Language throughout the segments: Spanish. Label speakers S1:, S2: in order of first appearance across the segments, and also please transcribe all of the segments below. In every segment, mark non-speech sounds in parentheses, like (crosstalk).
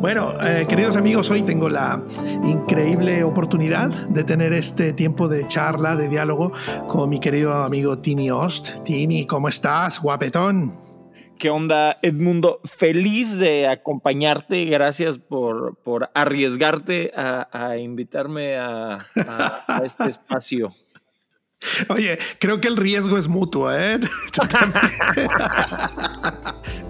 S1: Bueno, eh, queridos amigos, hoy tengo la increíble oportunidad de tener este tiempo de charla, de diálogo con mi querido amigo Timmy Ost. Timmy, ¿cómo estás? Guapetón.
S2: ¿Qué onda, Edmundo? Feliz de acompañarte. Gracias por, por arriesgarte a, invitarme a, a este espacio.
S1: Oye, creo que el riesgo es mutuo, ¿eh? (laughs)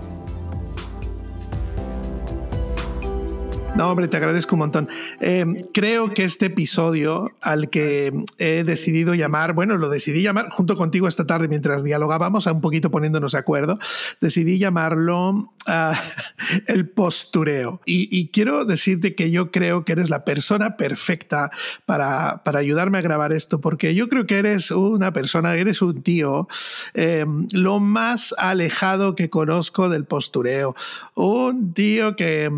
S1: No, hombre, te agradezco un montón. Eh, creo que este episodio al que he decidido llamar, bueno, lo decidí llamar junto contigo esta tarde mientras dialogábamos, un poquito poniéndonos de acuerdo, decidí llamarlo uh, (laughs) el postureo. Y, quiero decirte que yo creo que eres la persona perfecta para, para ayudarme a grabar esto, porque yo creo que eres una persona, eres un tío eh, lo más alejado que conozco del postureo. Un tío que,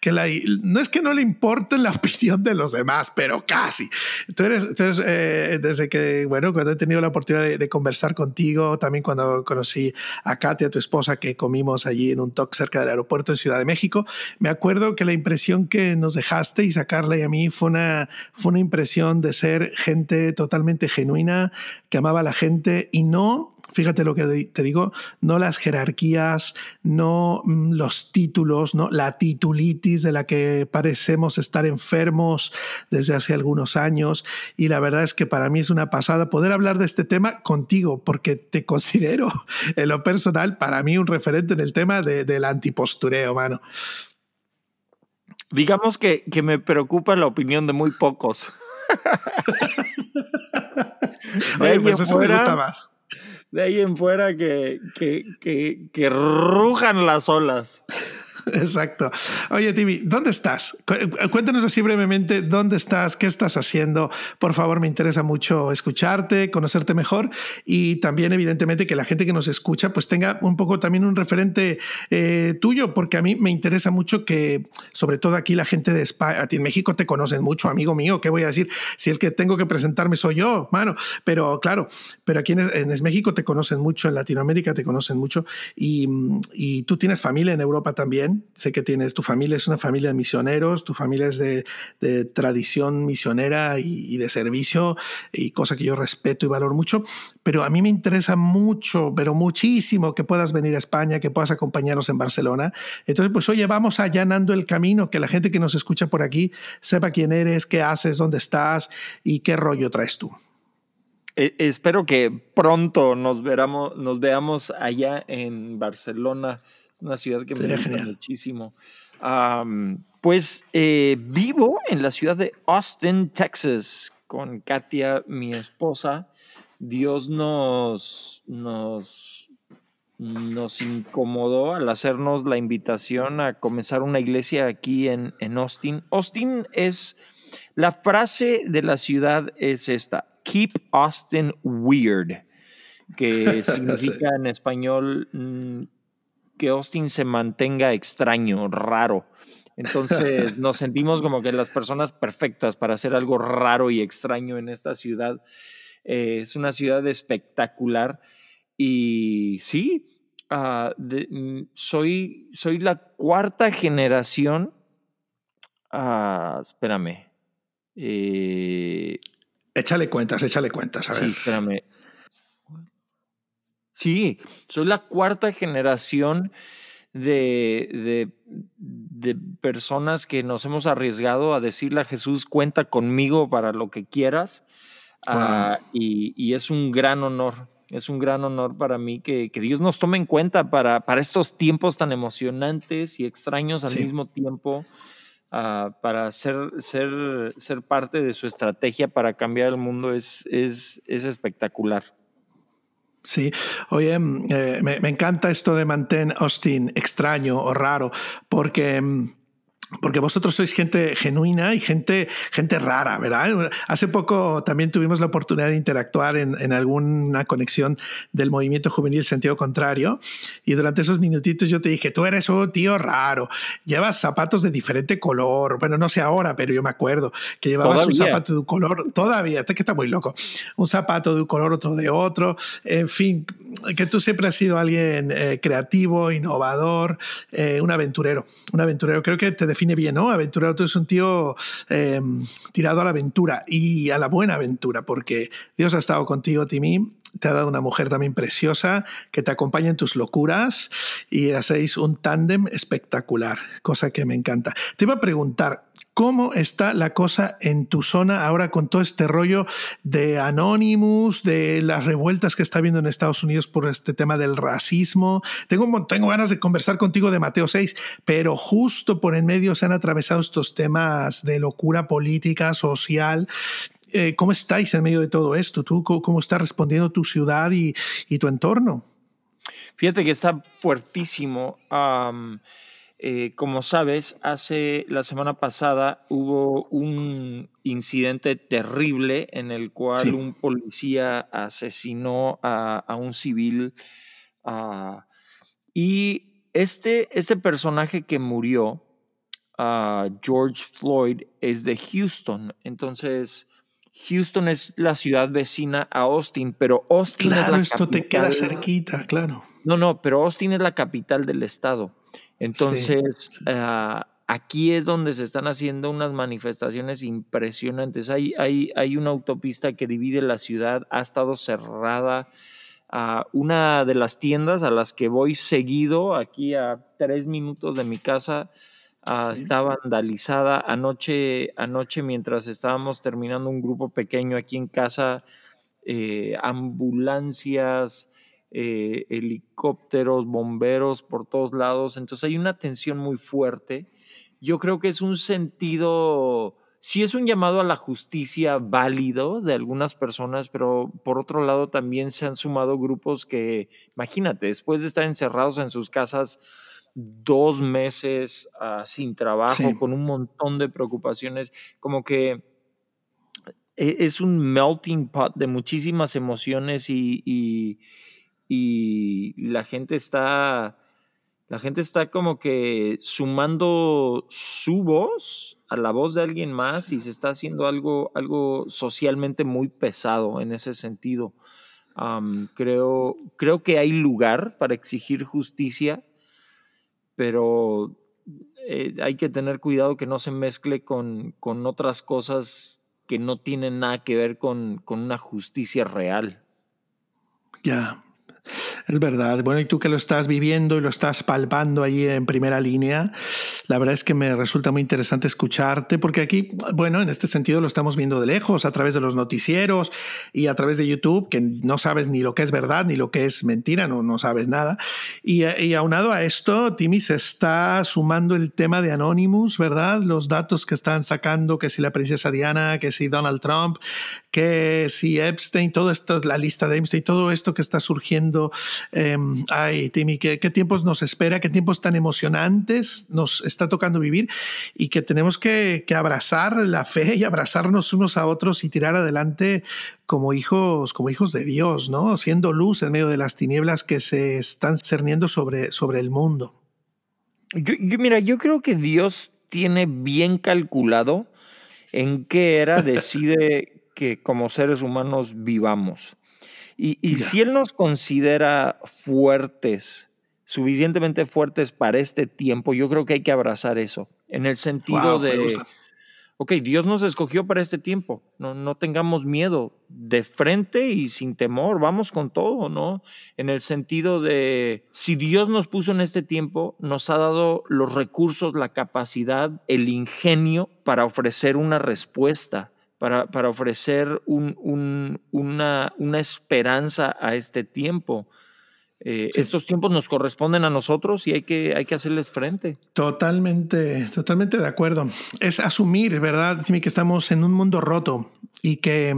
S1: que no es que no le importe la (laughs) opinión de los demás, pero casi. Tú eres, eh, desde que, bueno, cuando he tenido la oportunidad de, conversar contigo, también cuando conocí a Katia, tu esposa, que comimos allí en un talk cerca del aeropuerto de Ciudad de México, me acuerdo que la impresión que nos dejaste y sacarla y a mí fue una, fue una impresión de ser gente totalmente genuina, que amaba a la gente y no fíjate lo que te digo, no las jerarquías, no mm, los títulos, no la titulitis de la que parecemos estar enfermos desde hace algunos años. Y la verdad es que para mí es una pasada poder hablar de este tema contigo, porque te (laughs) considero en lo personal para mí un referente en el tema del antipostureo, mano.
S2: Digamos que, que me preocupa la opinión de muy pocos. (laughs)
S1: Oye, pues eso me gusta más
S2: de ahí en fuera que, que, que, que rujan las olas.
S1: Exacto. Oye, Timmy, ¿dónde estás? Cuéntanos así brevemente dónde estás, qué estás haciendo. Por favor, me interesa mucho escucharte, conocerte mejor y también, evidentemente, que la gente que nos escucha pues tenga un poco también un referente eh, tuyo, porque a mí me interesa mucho que, sobre todo aquí, la gente de España, a México te conocen mucho, amigo mío. ¿Qué voy a decir? Si el que tengo que presentarme soy yo, mano. Pero claro, pero aquí en, en México te conocen mucho, en Latinoamérica te conocen mucho y, y tú tienes familia en Europa también sé que tienes, tu familia es una familia de misioneros, tu familia es de, tradición misionera y, de servicio, y cosa que yo respeto y valoro mucho, pero a mí me interesa mucho, pero muchísimo que puedas venir a España, que puedas acompañarnos en Barcelona. Entonces, pues oye, vamos allanando el camino, que la gente que nos escucha por aquí sepa quién eres, qué haces, dónde estás y qué rollo traes tú.
S2: E, espero que pronto nos, veramos, nos veamos allá en Barcelona una ciudad que me gusta muchísimo. pues eh, vivo en la ciudad de Austin, Texas, con Katia, mi esposa. Dios nos, nos, nos incomodó al hacernos la invitación a comenzar una iglesia aquí en, en Austin. Austin es, la frase de la ciudad es esta, Keep Austin Weird, que (laughs) significa en español mm, que Austin se mantenga extraño, raro. Entonces (laughs) nos sentimos como que las personas perfectas para hacer algo raro y extraño en esta ciudad. Eh, es una ciudad espectacular y sí, mm, soy, soy la cuarta generación. Ah, espérame.
S1: Eh, échale cuentas, échale cuentas. A
S2: sí, espérame. Sí, soy la cuarta generación de, de, personas que nos hemos arriesgado a decirle a Jesús, cuenta conmigo para lo que quieras. Ah, y, es un gran honor, es un gran honor para mí que, Dios nos tome en cuenta para, para, estos tiempos tan emocionantes y extraños al mismo tiempo. Ah, para ser, ser, ser parte de su estrategia para cambiar el mundo es, es, es espectacular.
S1: Sí, oye, mm, eh, me, me, encanta esto de mantén Austin extraño o raro, porque mm, porque vosotros sois gente genuina y gente, gente rara, ¿verdad? Hace poco también tuvimos la oportunidad de interactuar en, en, alguna conexión del movimiento juvenil sentido contrario y durante esos minutitos yo te dije, tú eres un tío raro, llevas zapatos de diferente color, bueno, no sé ahora, pero yo me acuerdo que llevabas un zapato de un color, todavía, que está muy loco, un zapato de un color, otro de otro, en fin, que tú siempre has sido alguien eh, creativo, innovador, eh, un aventurero. Un aventurero, creo que te define bien, ¿no? Aventurero, tú eres un tío em, tirado a la aventura y a la buena aventura, porque Dios ha estado contigo, Timmy. Te ha dado una mujer también preciosa que te acompaña en tus locuras y hacéis un tándem espectacular, cosa que me encanta. Te iba a preguntar, ¿Cómo está la cosa en tu zona ahora con todo este rollo de Anonymous, de las revueltas que está habiendo en Estados Unidos por este tema del racismo? Tengo, tengo ganas de conversar contigo de Mateo 6, pero justo por en medio se han atravesado estos temas de locura política, social. Eh, ¿Cómo estáis en medio de todo esto? ¿Tú cómo, está respondiendo tu ciudad y, tu entorno?
S2: Fíjate que está fuertísimo. Eh, como sabes, hace la semana pasada hubo un incidente terrible en el cual un policía asesinó a, un civil ah, y este, este personaje que murió, uh, George Floyd, es de Houston. Entonces, Houston es la ciudad vecina a Austin, pero Austin
S1: claro,
S2: es la
S1: esto te queda cerquita, claro.
S2: No, no, pero Austin es la capital del estado. Entonces, ah, aquí es donde se están haciendo unas manifestaciones impresionantes. Hay, hay, hay una autopista que divide la ciudad, ha estado cerrada. Uh, una de las tiendas a las que voy seguido, aquí a tres minutos de mi casa, uh, está vandalizada. Anoche, anoche, mientras estábamos terminando un grupo pequeño aquí en casa, eh, ambulancias, eh, helicópteros, bomberos por todos lados. Entonces hay una tensión muy fuerte. Yo creo que es un sentido, sí es un llamado a la justicia válido de algunas personas, pero por otro lado también se han sumado grupos que, imagínate, después de estar encerrados en sus casas dos meses ah, sin trabajo, con un montón de preocupaciones, como que e, es un melting pot de muchísimas emociones y y la gente está, la gente está como que sumando su voz a la voz de alguien más y se está haciendo algo, algo socialmente muy pesado en ese sentido. creo, creo que hay lugar para exigir justicia, pero eh, hay que tener cuidado que no se mezcle con, con otras cosas que no tienen nada que ver con, con una justicia real.
S1: Ya, es verdad. Bueno, y tú que lo estás viviendo y lo estás palpando ahí en primera línea, la verdad es que me resulta muy interesante escucharte, porque aquí, bueno, en este sentido lo estamos viendo de lejos, a través de los noticieros y a través de YouTube, que no sabes ni lo que es verdad ni lo que es mentira, no, no sabes nada. Y, y aunado a esto, Timmy se está sumando el tema de Anonymous, ¿verdad? Los datos que están sacando, que si la princesa Diana, que si Donald Trump, que si Epstein, todo esto, la lista de Epstein, todo esto que está surgiendo. Em, ay, Timmy, ¿qué, tiempos nos espera, qué tiempos tan emocionantes nos está tocando vivir y que tenemos que, abrazar la fe y abrazarnos unos a otros y tirar adelante como hijos, como hijos de Dios, ¿no? Siendo luz en medio de las tinieblas que se están cerniendo sobre, sobre el mundo.
S2: Yo, mira, yo creo que Dios tiene bien calculado en qué era (laughs) decide que como seres humanos vivamos. Y, si Él nos considera fuertes, suficientemente fuertes para este tiempo, yo creo que hay que abrazar eso, en el sentido de, ok, Dios nos escogió para este tiempo, no, no tengamos miedo, de frente y sin temor, vamos con todo, ¿no? En el sentido de, si Dios nos puso en este tiempo, nos ha dado los recursos, la capacidad, el ingenio para ofrecer una respuesta para, para ofrecer un, una, una, esperanza a este tiempo. Eh, estos tiempos nos corresponden a nosotros y hay que, hay que hacerles frente.
S1: Totalmente, totalmente de acuerdo. Es asumir, ¿verdad, que estamos en un mundo roto y que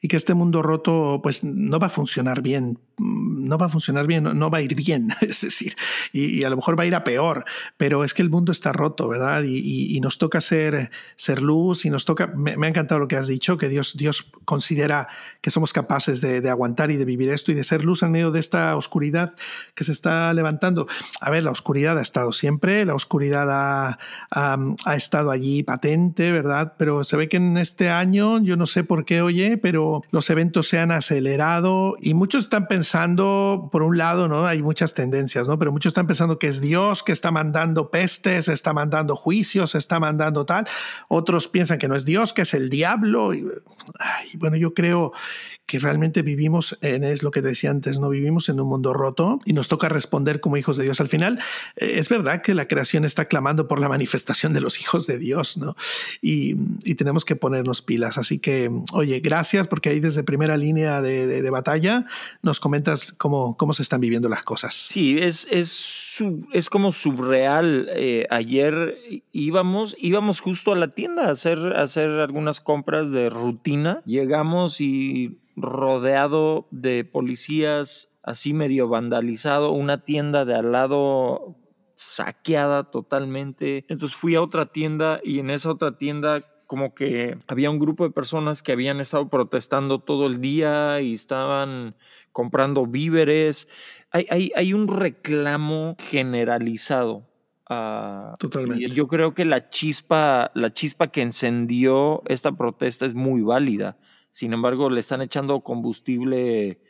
S1: y que este mundo roto pues no va a funcionar bien, no va a funcionar bien, no, va a ir bien, (laughs) es decir, y, a lo mejor va a ir a peor, pero es que el mundo está roto, ¿verdad? Y, nos toca ser, ser luz y nos toca, me, ha encantado lo que has dicho, que Dios, Dios considera que somos capaces de, aguantar y de vivir esto y de ser luz en medio de esta oscuridad que se está levantando. A ver, la oscuridad ha estado siempre, la oscuridad ha, ha estado allí patente, ¿verdad? Pero se ve que en este año, yo no sé por qué, oye, pero los eventos se han acelerado y muchos están pensando pensando, por un lado, ¿no? Hay muchas tendencias, ¿no? Pero muchos están pensando que es Dios que está mandando pestes, está mandando juicios, está mandando tal. Otros piensan que no es Dios, que es el diablo. Y, bueno, yo creo que realmente vivimos en, es lo que decía antes, no vivimos en un mundo roto y nos toca responder como hijos de Dios. Al final, eh, es verdad que la creación está clamando por la manifestación de los hijos de Dios, ¿no? Y, tenemos que ponernos pilas. Así que, oye, gracias porque ahí desde primera línea de, batalla nos comentas cómo, cómo se están viviendo las cosas.
S2: Sí, es, es, es como subreal. Eh, ayer íbamos, íbamos justo a la tienda a hacer, a hacer algunas compras de rutina. Llegamos y rodeado de policías, así medio vandalizado, una tienda de al lado saqueada totalmente. Entonces fui a otra tienda y en esa otra tienda como que había un grupo de personas que habían estado protestando todo el día y estaban comprando víveres. Hay, hay, un reclamo generalizado.
S1: Uh, Totalmente.
S2: Yo creo que la chispa, la chispa que encendió esta protesta es muy válida. Sin embargo, le están echando combustible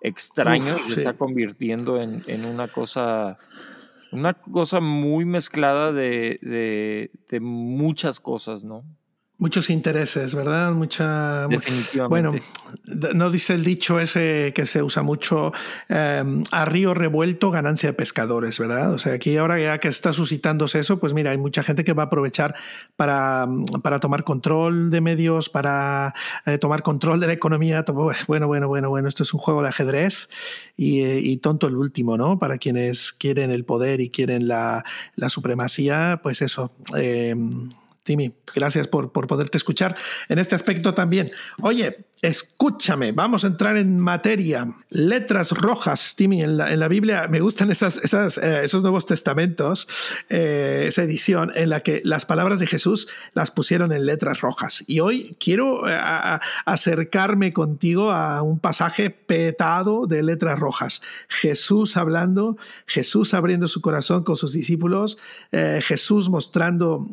S2: extraño y se está convirtiendo en, en, una cosa una cosa muy mezclada de, de, de muchas cosas, ¿no?
S1: Muchos intereses, ¿verdad? Mucha.
S2: Definitivamente.
S1: Bueno, no dice el dicho ese que se usa mucho, em, a río revuelto, ganancia de pescadores, ¿verdad? O sea, aquí ahora ya que está suscitándose eso, pues mira, hay mucha gente que va a aprovechar para, para tomar control de medios, para eh, tomar control de la economía. Bueno, bueno, bueno, bueno, esto es un juego de ajedrez y, eh, y tonto el último, ¿no? Para quienes quieren el poder y quieren la, la supremacía, pues eso. Timmy, gracias por, por poderte escuchar en este aspecto también. Oye, Escúchame, vamos a entrar en materia. Letras rojas, Timmy, en la, Biblia me gustan esas, esas, eh, esos nuevos testamentos, eh, esa edición en la que las palabras de Jesús las pusieron en letras rojas. Y hoy quiero eh, acercarme contigo a un pasaje petado de letras rojas. Jesús hablando, Jesús abriendo su corazón con sus discípulos, Jesús mostrando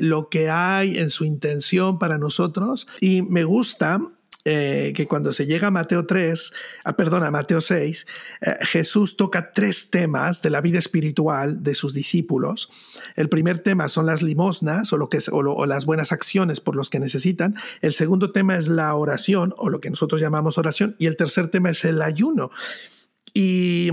S1: lo que hay en su intención para nosotros. Y me gusta eh, que cuando se llega a Mateo 3, ah, perdona, Mateo 6, eh, Jesús toca tres temas de la vida espiritual de sus discípulos. El primer tema son las limosnas o, lo que o, las buenas acciones por los que necesitan. El segundo tema es la oración o lo que nosotros llamamos oración. Y el tercer tema es el ayuno. Y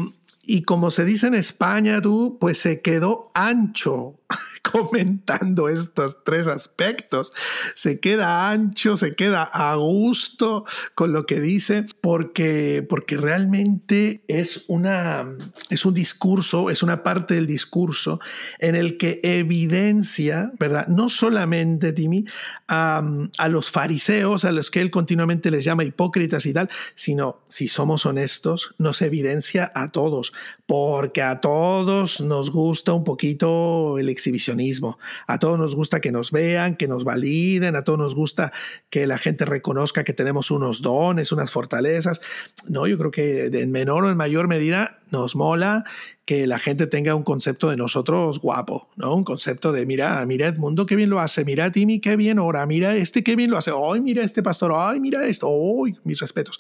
S1: y como se dice en España, tú, pues se quedó ancho (laughs) comentando estos tres aspectos. Se queda ancho, se queda a gusto con lo que dice, porque, porque realmente es, una, es un discurso, es una parte del discurso en el que evidencia, ¿verdad? No solamente, Timmy, a, a los fariseos, a los que él continuamente les llama hipócritas y tal, sino, si somos honestos, nos evidencia a todos, porque a todos nos gusta un poquito el exhibicionismo a todos nos gusta que nos vean, que nos validen, a todos nos gusta que la gente reconozca que tenemos unos dones, unas fortalezas. No, yo creo que en menor o en mayor medida nos mola que la gente tenga un concepto de nosotros guapo, ¿no? Un concepto de, mira, mira Edmundo qué bien lo hace, mira Timmy qué bien ora, mira este qué bien lo hace, ay, mira este pastor, ay, mira esto, ay, mis respetos.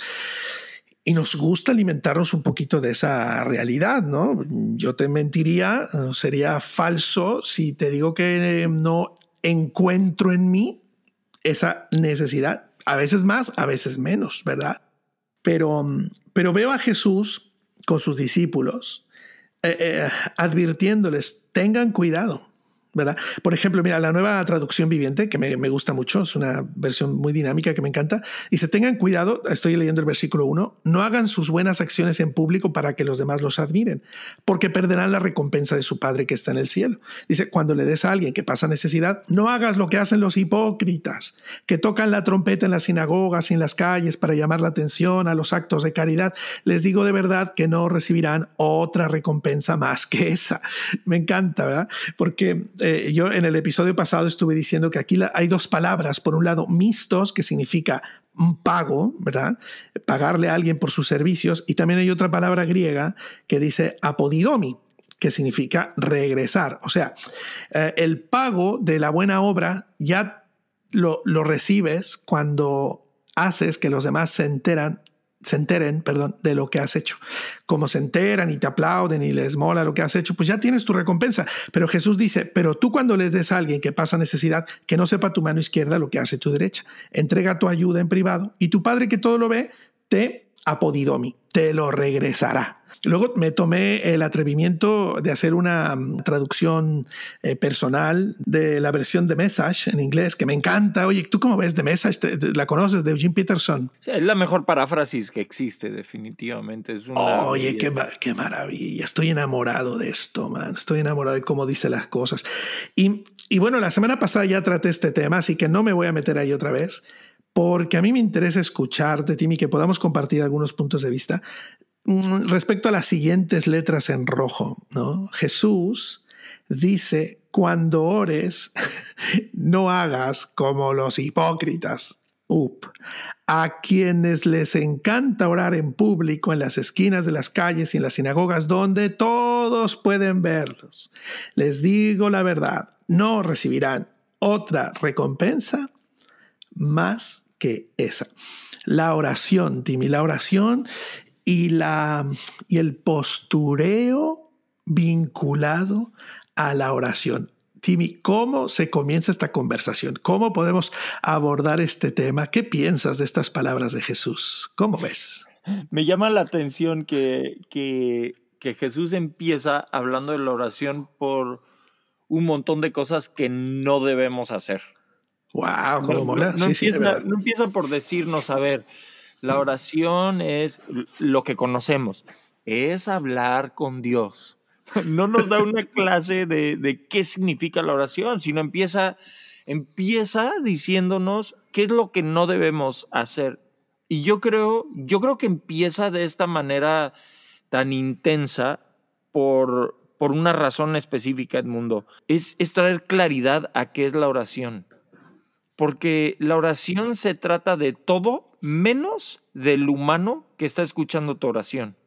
S1: Y nos gusta alimentarnos un poquito de esa realidad, ¿no? Yo te mentiría, eh, sería falso si te digo que no encuentro en mí esa necesidad. A veces más, a veces menos, ¿verdad? Pero, pero veo a Jesús con sus discípulos eh, eh, advirtiéndoles, tengan cuidado Por ejemplo, mira, la nueva traducción viviente, que me, gusta mucho, es una versión muy dinámica que me encanta, dice, tengan cuidado, estoy leyendo el versículo 1, no hagan sus buenas acciones en público para que los demás los admiren, porque perderán la recompensa de su Padre que está en el cielo. Dice, cuando le des a alguien que pasa necesidad, no hagas lo que hacen los hipócritas, que tocan la trompeta en las sinagogas y en las calles para llamar la atención a los actos de caridad. Les digo de verdad que no recibirán otra recompensa más que esa. Me encanta, ¿verdad? Porque eh, yo en el episodio pasado estuve diciendo que aquí hay dos palabras. Por un lado, mistos, que significa pago, ¿verdad? Pagarle a alguien por sus servicios. Y también hay otra palabra griega que dice apodidomi, que significa regresar. O sea, eh, el pago de la buena obra ya lo, lo recibes cuando haces que los demás se enteran se enteren, perdón, de lo que has hecho. Como se enteran y te aplauden y les mola lo que has hecho, pues ya tienes tu recompensa. Pero Jesús dice, pero tú cuando le des a alguien que pasa necesidad, que no sepa tu mano izquierda lo que hace tu derecha. Entrega tu ayuda en privado y tu Padre que todo lo ve, te apodidomi, te lo regresará. Luego me tomé el atrevimiento de hacer una mm, traducción eh, personal de la versión de Message en inglés, que me encanta. Oye, ¿tú cómo ves de Message? ¿La conoces de Eugene Peterson?
S2: es la mejor paráfrasis que existe, definitivamente. Es
S1: Oye, qué, qué, maravilla. Estoy enamorado de esto, man. Estoy enamorado de cómo dice las cosas. Y, y bueno, la semana pasada ya traté este tema, así que no me voy a meter ahí otra vez porque a mí me interesa escucharte, Tim, y que podamos compartir algunos puntos de vista respecto a las siguientes letras en rojo, ¿no? Jesús dice, cuando ores, (laughs) no hagas como los hipócritas. Up. A quienes les encanta orar en público en las esquinas de las calles y en las sinagogas donde todos pueden verlos. Les digo la verdad, no recibirán otra recompensa más que esa. La oración, Timmy, la oración y, la, y el postureo vinculado a la oración. Timmy, ¿cómo se comienza esta conversación? ¿Cómo podemos abordar este tema? ¿Qué piensas de estas palabras de Jesús? ¿Cómo ves?
S2: Me llama la atención que, que, que Jesús empieza hablando de la oración por un montón de cosas que no debemos hacer.
S1: ¡Wow! ¿Cómo
S2: no, no, empieza, no empieza por decirnos, a ver, la oración es lo que conocemos, es hablar con Dios. No nos da una clase de, qué significa la oración, sino empieza, empieza diciéndonos qué es lo que no debemos hacer. Y yo creo, yo creo que empieza de esta manera tan intensa por, por una razón específica, Edmundo. Es, es traer claridad a qué es la oración. Porque la oración se trata de todo menos del humano que está escuchando tu oración.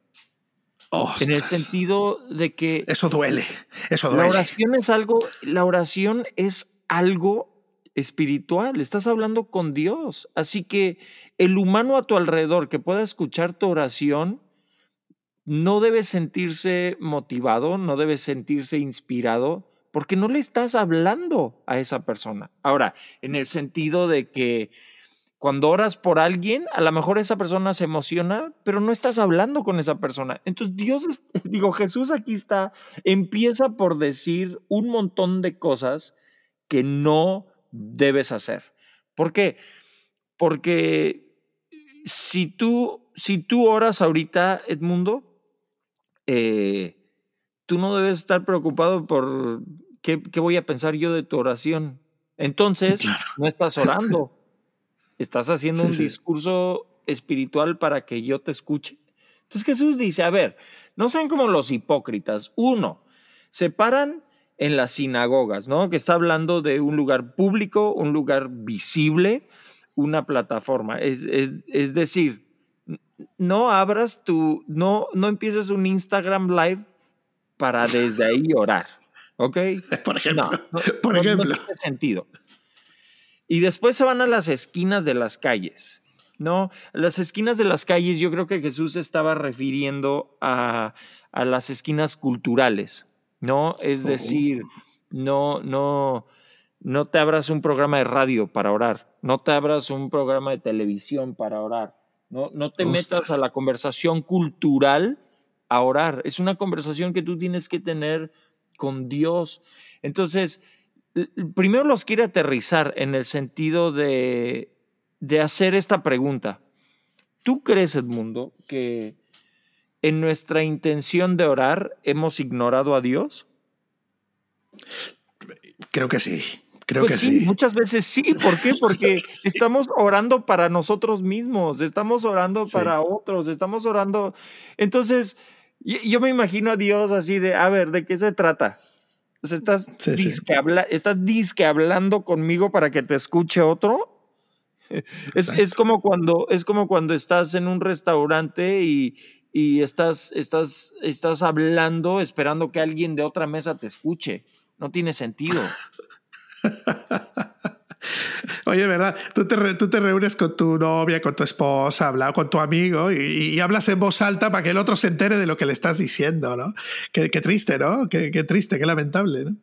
S2: En el sentido de que...
S1: Eso duele, eso duele.
S2: La oración es algo, la oración es algo espiritual, estás hablando con Dios. Así que el humano a tu alrededor que pueda escuchar tu oración no debe sentirse motivado, no debe sentirse inspirado, porque no le estás hablando a esa persona. Ahora, en el sentido de que cuando oras por alguien, a lo mejor esa persona se emociona, pero no estás hablando con esa persona. Entonces Dios, (laughs) digo, Jesús aquí está, empieza por decir un montón de cosas que no debes hacer. ¿Por qué? Porque si tú, si tú oras ahorita, Edmundo, eh, tú no debes estar preocupado por qué, qué, voy a pensar yo de tu oración. Entonces, no estás orando. (laughs) Estás haciendo un discurso espiritual para que yo te escuche. Entonces Jesús dice, a ver, no sean como los hipócritas. Uno, se paran en las sinagogas, ¿no? Que está hablando de un lugar público, un lugar visible, una plataforma. Es, es, decir, no abras tu, no, no empieces un Instagram Live para desde ahí orar, ¿ok?
S1: Por (laughs) ejemplo, por ejemplo.
S2: No tiene sentido. Y después se van a las esquinas de las calles. ¿no? Las esquinas de las calles, yo creo que Jesús estaba refiriendo a, a las esquinas culturales, ¿no? Es oh. decir, no, no, no te abras un programa de radio para orar, no te abras un programa de televisión para orar, no, no te metas a la conversación cultural a orar. Es una conversación que tú tienes que tener con Dios. Entonces, primero los quiere aterrizar en el sentido de, de hacer esta pregunta. ¿Tú crees, Edmundo, que en nuestra intención de orar hemos ignorado a Dios?
S1: Creo que sí. Creo
S2: pues
S1: que sí,
S2: Muchas veces sí. ¿Por qué? (laughs) Porque estamos orando para nosotros mismos, estamos orando para otros, estamos orando. Entonces, yo me imagino a Dios así de, a ver, ¿de qué se trata? estás, disque estás disque hablando conmigo para que te escuche otro. (laughs) Es, es, como cuando, es como cuando estás en un restaurante y, y estás, estás, estás hablando esperando que alguien de otra mesa te escuche. No tiene sentido. (laughs)
S1: Oye, ¿verdad? Tú te, tú te reúnes con tu novia, con tu esposa, habla, con tu amigo y, hablas en voz alta para que el otro se entere de lo que le estás diciendo, ¿no? Qué, triste, ¿no? Qué, qué, triste, qué lamentable, ¿no?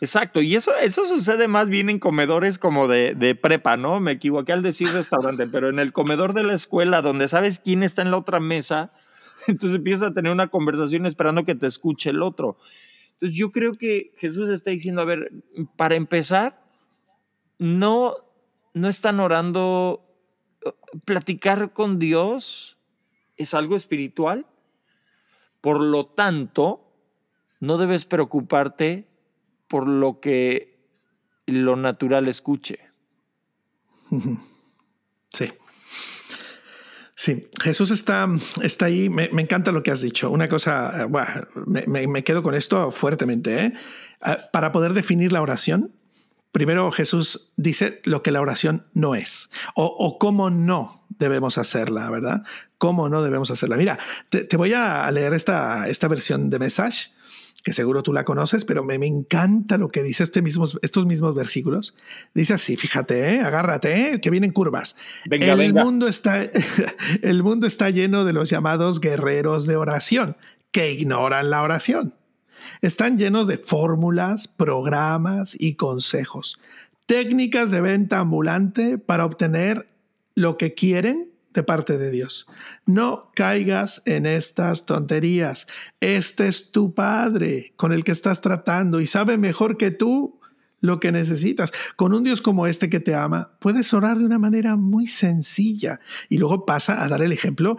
S2: Exacto, y eso, eso sucede más bien en comedores como de, de, prepa, ¿no? Me equivoqué al decir restaurante, (laughs) pero en el comedor de la escuela, donde sabes quién está en la otra mesa, (laughs) entonces empiezas a tener una conversación esperando que te escuche el otro. Entonces yo creo que Jesús está diciendo, a ver, para empezar, no, no están orando, platicar con Dios es algo espiritual, por lo tanto, no debes preocuparte por lo que lo natural escuche. (laughs)
S1: Sí. Sí, Jesús está, está ahí. Me, encanta lo que has dicho. Una cosa, eh, bueno, me, quedo con esto fuertemente. ¿eh? Ah, para poder definir la oración, primero Jesús dice lo que la oración no es o, cómo no debemos hacerla, ¿verdad? ¿Cómo no debemos hacerla? Mira, te, te voy a leer esta, esta versión de Message que seguro tú la conoces, pero me, encanta lo que dice este mismo, estos mismos versículos. Dice así, fíjate, ¿eh? agárrate, ¿eh? que vienen curvas. el, Mundo está, (laughs) el mundo está lleno de los llamados guerreros de oración, que ignoran la oración. Están llenos de fórmulas, programas y consejos, técnicas de venta ambulante para obtener lo que quieren de parte de Dios. No caigas en estas tonterías. Este es tu Padre con el que estás tratando y sabe mejor que tú lo que necesitas. Con un Dios como este que te ama, puedes orar de una manera muy sencilla y luego pasa a dar el ejemplo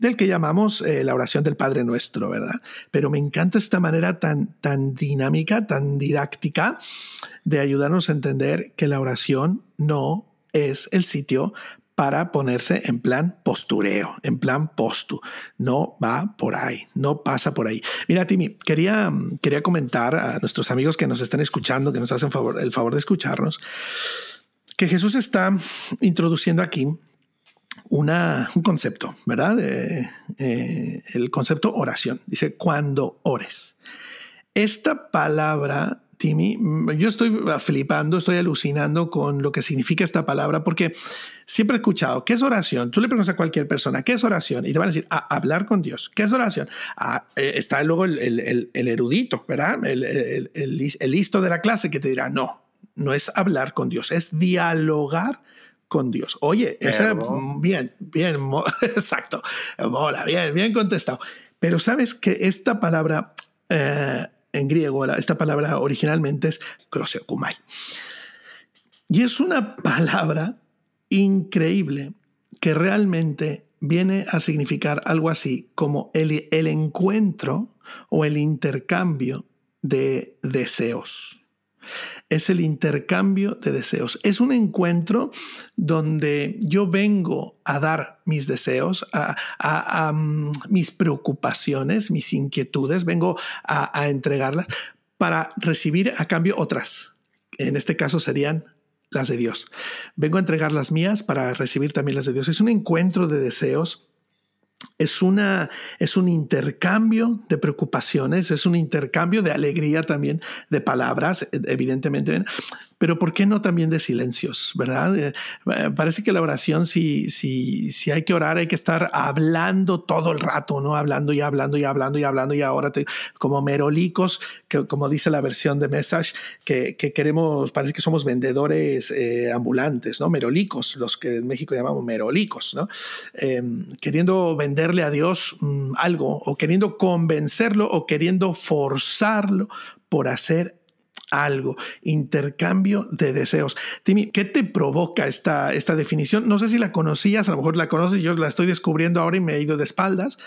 S1: del que llamamos eh, la oración del Padre Nuestro, ¿verdad? Pero me encanta esta manera tan, tan dinámica, tan didáctica de ayudarnos a entender que la oración no es el sitio para ponerse en plan postureo, en plan postu. No va por ahí, no pasa por ahí. Mira, Timmy, quería, quería comentar a nuestros amigos que nos están escuchando, que nos hacen favor, el favor de escucharnos, que Jesús está introduciendo aquí una, un concepto, ¿verdad? Eh, el concepto oración. Dice, cuando ores. Esta palabra Timmy, yo estoy flipando, estoy alucinando con lo que significa esta palabra, porque siempre he escuchado, ¿qué es oración? Tú le preguntas a cualquier persona, ¿qué es oración? Y te van a decir, ah, hablar con Dios. ¿Qué es oración? Ah, eh, está luego el, erudito, ¿verdad? El, listo de la clase que te dirá, no, no es hablar con Dios, es dialogar con Dios. Oye, esa, bien, bien, (laughs) exacto, mola, bien, bien contestado. Pero sabes que esta palabra... Eh, en griego, esta palabra originalmente es kroseokumai. Y es una (laughs) palabra increíble que realmente viene a significar algo así como el, el encuentro o el intercambio de deseos es el intercambio de deseos. Es un encuentro donde yo vengo a dar mis deseos, a, mm, mis preocupaciones, mis inquietudes, vengo a, a entregarlas para recibir a cambio otras. En este caso serían las de Dios. Vengo a entregar las mías para recibir también las de Dios. Es un encuentro de deseos es, una, es un intercambio de preocupaciones, es un intercambio de alegría también, de palabras, evidentemente, pero ¿por qué no también de silencios, verdad? Eh, eh, parece que la oración, si, si, si hay que orar, hay que estar hablando todo el rato, ¿no? Hablando y hablando y hablando y hablando y ahora te, como merolicos, que, como dice la versión de Message, que, que queremos, parece que somos vendedores eh, ambulantes, ¿no? Merolicos, los que en México llamamos merolicos, ¿no? Em, queriendo venderle a Dios mm, algo o queriendo convencerlo o queriendo forzarlo por hacer algo, intercambio de deseos. Timmy, ¿qué te provoca esta, esta definición? No sé si la conocías, a lo mejor la conoces, yo la estoy descubriendo ahora y me he ido de espaldas,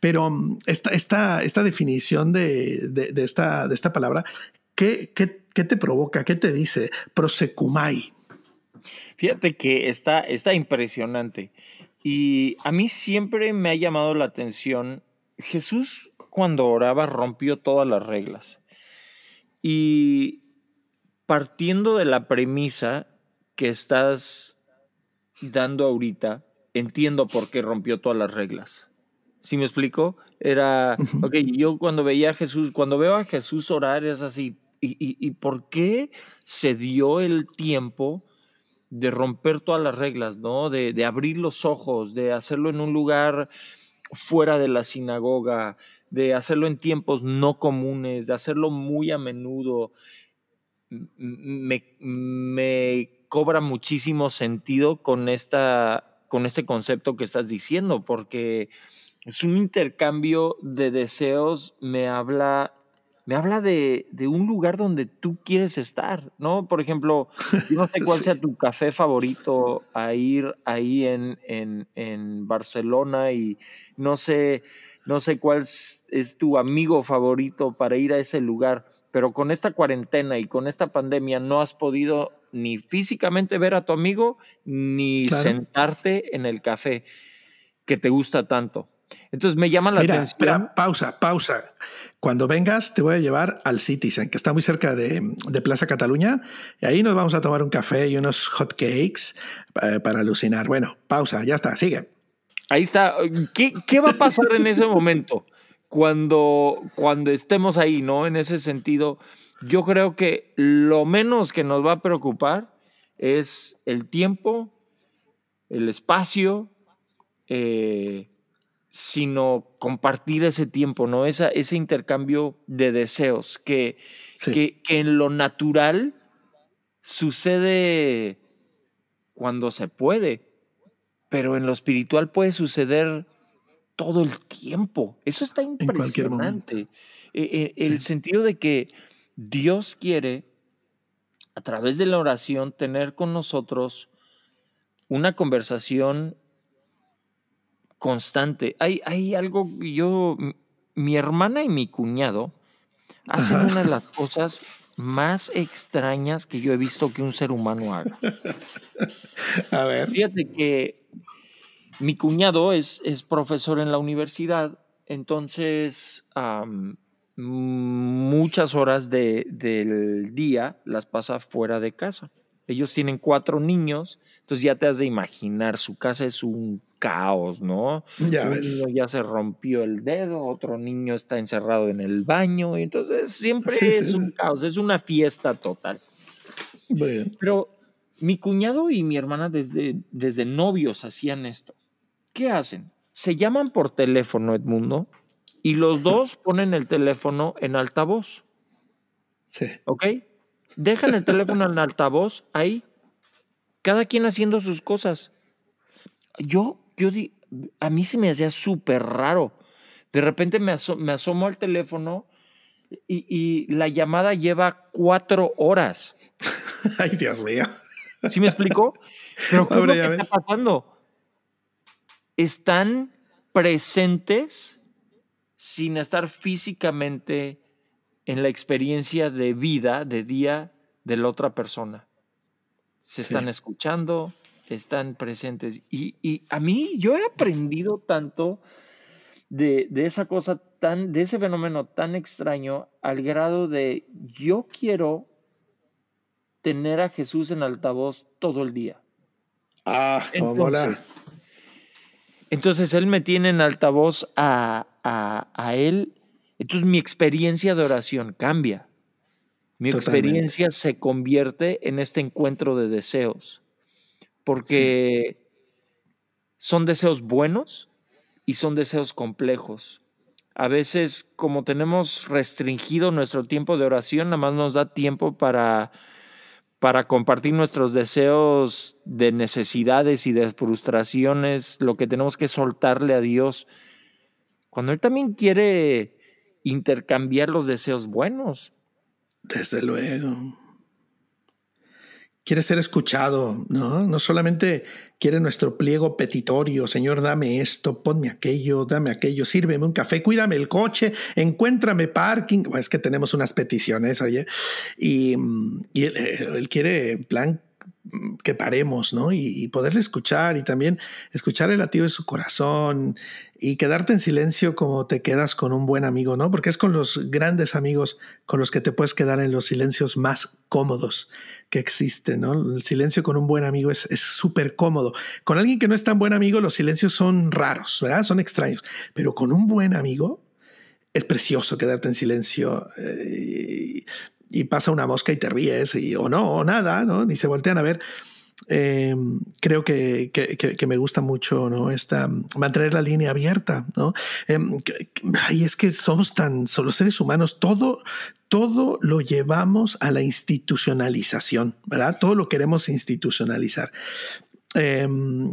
S1: pero mm, esta, esta, esta definición de, de, esta, de esta palabra, ¿qué, ¿qué, qué, te provoca? ¿Qué te dice? Prosecumai.
S2: Fíjate que está, está impresionante y a mí siempre me ha llamado la atención, Jesús cuando oraba rompió todas las reglas. Y partiendo de la premisa que estás dando ahorita, entiendo por qué rompió todas las reglas. ¿Sí me explico? Era, ok, yo cuando veía a Jesús, cuando veo a Jesús orar es así, ¿y, y, por qué se dio el tiempo de romper todas las reglas, ¿no? De, de, abrir los ojos, de hacerlo en un lugar fuera de la sinagoga, de hacerlo en tiempos no comunes, de hacerlo muy a menudo, me, cobra muchísimo sentido con, esta, con este concepto que estás diciendo, porque es un intercambio de deseos, me habla me habla de, de, un lugar donde tú quieres estar, ¿no? Por ejemplo, yo no sé (laughs) cuál sea tu café favorito a ir ahí en, en, en, Barcelona y no sé, no sé cuál es, es tu amigo favorito para ir a ese lugar, pero con esta cuarentena y con esta pandemia no has podido ni físicamente ver a tu amigo ni sentarte en el café que te gusta tanto. Entonces me llama la
S1: Mira,
S2: atención.
S1: Espera, pausa, pausa. Cuando vengas, te voy a llevar al Citizen, que está muy cerca de, de Plaza Cataluña, y ahí nos vamos a tomar un café y unos hot cakes eh, para alucinar. Bueno, pausa, ya está, sigue.
S2: Ahí está. ¿Qué, qué va a pasar en ese momento? Cuando, cuando estemos ahí, ¿no? En ese sentido, yo creo que lo menos que nos va a preocupar es el tiempo, el espacio, eh, sino compartir ese tiempo, ¿no? Esa, ese intercambio de deseos que, que, que, en lo natural sucede cuando se puede, pero en lo espiritual puede suceder todo el tiempo. Eso está impresionante. E, e, el sentido de que Dios quiere, a través de la oración, tener con nosotros una conversación constante. Hay, hay algo, yo, mi hermana y mi cuñado hacen una de las cosas más extrañas que yo he visto que un ser humano haga.
S1: A ver.
S2: Fíjate que mi cuñado es, es profesor en la universidad, entonces muchas horas de, del día las pasa fuera de casa. Ellos tienen cuatro niños, entonces ya te has de imaginar, su casa es un caos, ¿no?
S1: Ya
S2: un
S1: ves.
S2: niño ya se rompió el dedo, otro niño está encerrado en el baño, y entonces siempre
S1: Sí,
S2: es
S1: sí.
S2: un caos, es una fiesta total.
S1: Bien.
S2: Pero mi cuñado y mi hermana desde, desde novios hacían esto. ¿Qué hacen? Se llaman por teléfono, Edmundo, y los dos (laughs) ponen el teléfono en altavoz,
S1: Sí.
S2: ¿ok? Dejan el teléfono en altavoz ahí, cada quien haciendo sus cosas. Yo, yo di, a mí se me hacía súper raro. De repente me, aso- me asomo al teléfono y, y la llamada lleva cuatro horas. (laughs)
S1: Ay, Dios mío.
S2: ¿Sí me explicó? Pero ¿qué es
S1: Ahora
S2: lo
S1: ya
S2: que
S1: ves.
S2: está pasando? Están presentes sin estar físicamente en la experiencia de vida, de día de la otra persona. Se
S1: Sí.
S2: están escuchando, están presentes. Y, y a mí, yo he aprendido tanto de, de esa cosa tan, de ese fenómeno tan extraño al grado de yo quiero tener a Jesús en altavoz todo el día.
S1: Ah.
S2: Entonces, entonces él me tiene en altavoz a, a, a él. Entonces mi experiencia de oración cambia. Mi
S1: Totalmente.
S2: experiencia se convierte en este encuentro de deseos. Porque son deseos buenos y son deseos complejos. A veces, como tenemos restringido nuestro tiempo de oración, nada más nos da tiempo para, para compartir nuestros deseos de necesidades y de frustraciones, lo que tenemos que soltarle a Dios. Cuando Él también quiere intercambiar los deseos buenos.
S1: Desde luego. Quiere ser escuchado, ¿no? No solamente quiere nuestro pliego petitorio, Señor, dame esto, ponme aquello, dame aquello, sírveme un café, cuídame el coche, encuéntrame parking. Es que tenemos unas peticiones, oye, y, y él, él, quiere plan que paremos, ¿no? Y, y, poderle escuchar y también escuchar el latido de su corazón y quedarte en silencio como te quedas con un buen amigo, ¿no? Porque es con los grandes amigos con los que te puedes quedar en los silencios más cómodos que existen, ¿no? El silencio con un buen amigo es súper cómodo. Con alguien que no es tan buen amigo, los silencios son raros, ¿verdad? Son extraños. Pero con un buen amigo es precioso quedarte en silencio. Eh, y pasa una mosca y te ríes, o no, o nada. Ni se voltean a ver. em, creo que, que, me gusta mucho ¿no? Esta, mantener la línea abierta. ¿no? Em, y es que somos tan, los seres humanos, todo, todo lo llevamos a la institucionalización, ¿verdad? Todo lo queremos institucionalizar. Em,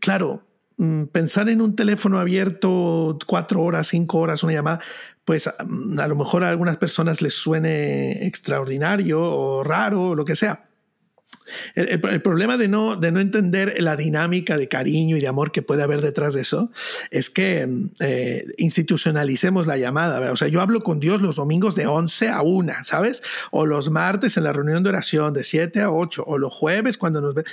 S1: claro, mm, pensar en un teléfono abierto cuatro horas, cinco horas, una llamada, pues a lo mejor a algunas personas les suene extraordinario o raro o lo que sea. El, problema de no, de no entender la dinámica de cariño y de amor que puede haber detrás de eso es que eh, institucionalicemos la llamada. O sea, yo hablo con Dios los domingos de 11 a 1, ¿sabes? O los martes en la reunión de oración de 7 a 8, o los jueves cuando nos ve,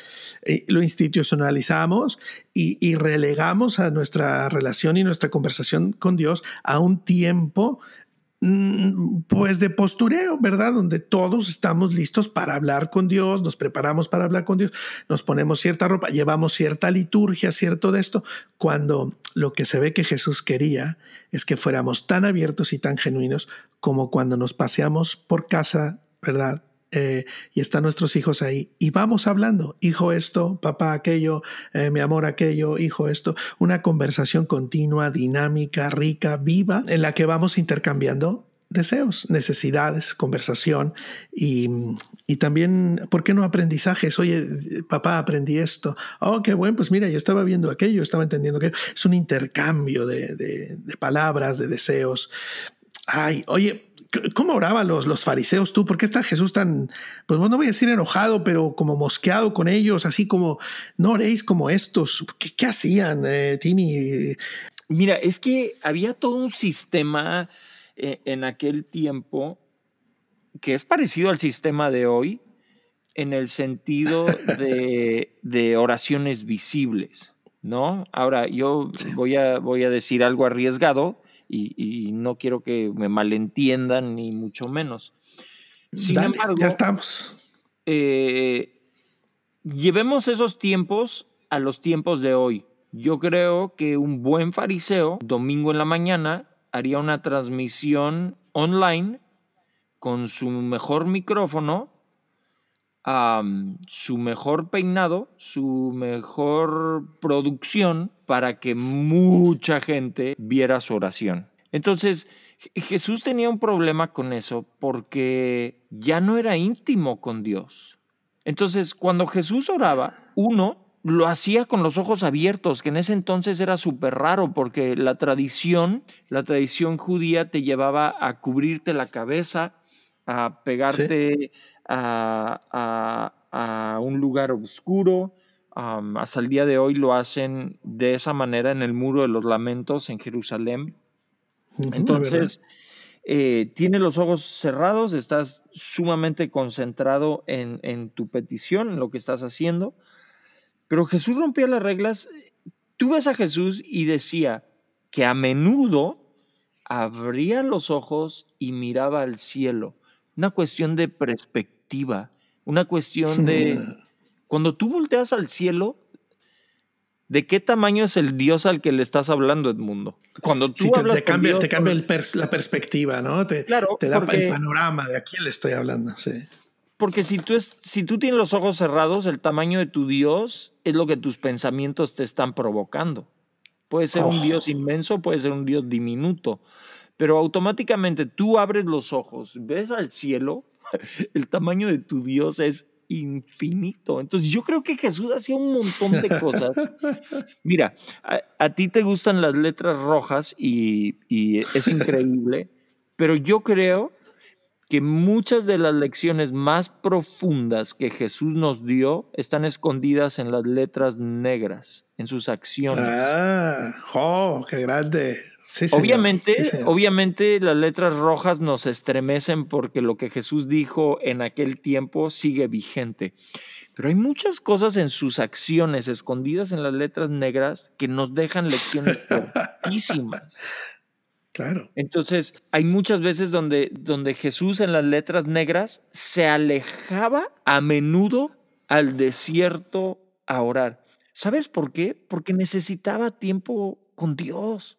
S1: lo institucionalizamos y, y relegamos a nuestra relación y nuestra conversación con Dios a un tiempo Mm, pues de postureo, ¿verdad? Donde todos estamos listos para hablar con Dios, nos preparamos para hablar con Dios, nos ponemos cierta ropa, llevamos cierta liturgia, cierto de esto, cuando lo que se ve que Jesús quería es que fuéramos tan abiertos y tan genuinos como cuando nos paseamos por casa, ¿verdad? Eh, y están nuestros hijos ahí y vamos hablando, hijo esto, papá aquello, eh, mi amor aquello, hijo esto, una conversación continua, dinámica, rica, viva, en la que vamos intercambiando deseos, necesidades, conversación y, y, también, ¿por qué no aprendizajes? Oye, papá, aprendí esto. Oh, qué bueno, pues mira, yo estaba viendo aquello, estaba entendiendo que es un intercambio de, de, de palabras, de deseos. Ay, oye, ¿Cómo oraban los, los fariseos tú? ¿Por qué está Jesús tan, pues no voy a decir enojado, pero como mosqueado con ellos, así como, no oréis como estos? ¿Qué, hacían, eh, Timmy?
S2: Mira, es que había todo un sistema eh, en aquel tiempo que es parecido al sistema de hoy en el sentido (laughs) de, de oraciones visibles, ¿no? Ahora, yo voy, a, voy a decir algo arriesgado y, no quiero que me malentiendan ni mucho menos.
S1: Sin embargo, ya estamos.
S2: Eh, llevemos esos tiempos a los tiempos de hoy. Yo creo que un buen fariseo, domingo en la mañana, haría una transmisión online con su mejor micrófono su mejor peinado, su mejor producción para que mucha gente viera su oración. Entonces, Jesús tenía un problema con eso porque ya no era íntimo con Dios. Entonces, cuando Jesús oraba, uno lo hacía con los ojos abiertos, que en ese entonces era súper raro porque la tradición, la tradición judía te llevaba a cubrirte la cabeza, a pegarte a, un lugar oscuro. Hasta el día de hoy lo hacen de esa manera en el Muro de los Lamentos en Jerusalén. Entonces, eh, tienes los ojos cerrados, estás sumamente concentrado en, en, tu petición, en lo que estás haciendo. Pero Jesús rompía las reglas. Tú ves a Jesús y decía que a menudo abría los ojos y miraba al cielo. Una cuestión de perspectiva una cuestión de, (laughs) cuando tú volteas al cielo, ¿de qué tamaño es el Dios al que le estás hablando, Edmundo? Cuando tú
S1: te, te, cambia, te cambia la perspectiva, ¿no? Te, te da el panorama de a quién le estoy hablando, sí.
S2: Porque si tú, es, si tú tienes los ojos cerrados, el tamaño de tu Dios es lo que tus pensamientos te están provocando. Puede ser un oh. Dios inmenso, puede ser un Dios diminuto, pero automáticamente tú abres los ojos, ves al cielo (laughs) el tamaño de tu Dios es infinito. Entonces yo creo que Jesús hacía un montón de cosas. (laughs) Mira, a, ti te gustan las letras rojas y, y, es (laughs) increíble, pero yo creo que muchas de las lecciones más profundas que Jesús nos dio están escondidas en las letras negras, en sus acciones.
S1: Ah, oh, qué grande
S2: obviamente, obviamente las letras rojas nos estremecen porque lo que Jesús dijo en aquel tiempo sigue vigente. Pero hay muchas cosas en sus acciones escondidas en las letras negras que nos dejan lecciones (laughs) fortísimas.
S1: Claro.
S2: Entonces, hay muchas veces donde, donde Jesús en las letras negras se alejaba a menudo al desierto a orar. ¿Sabes por qué? Porque necesitaba tiempo con Dios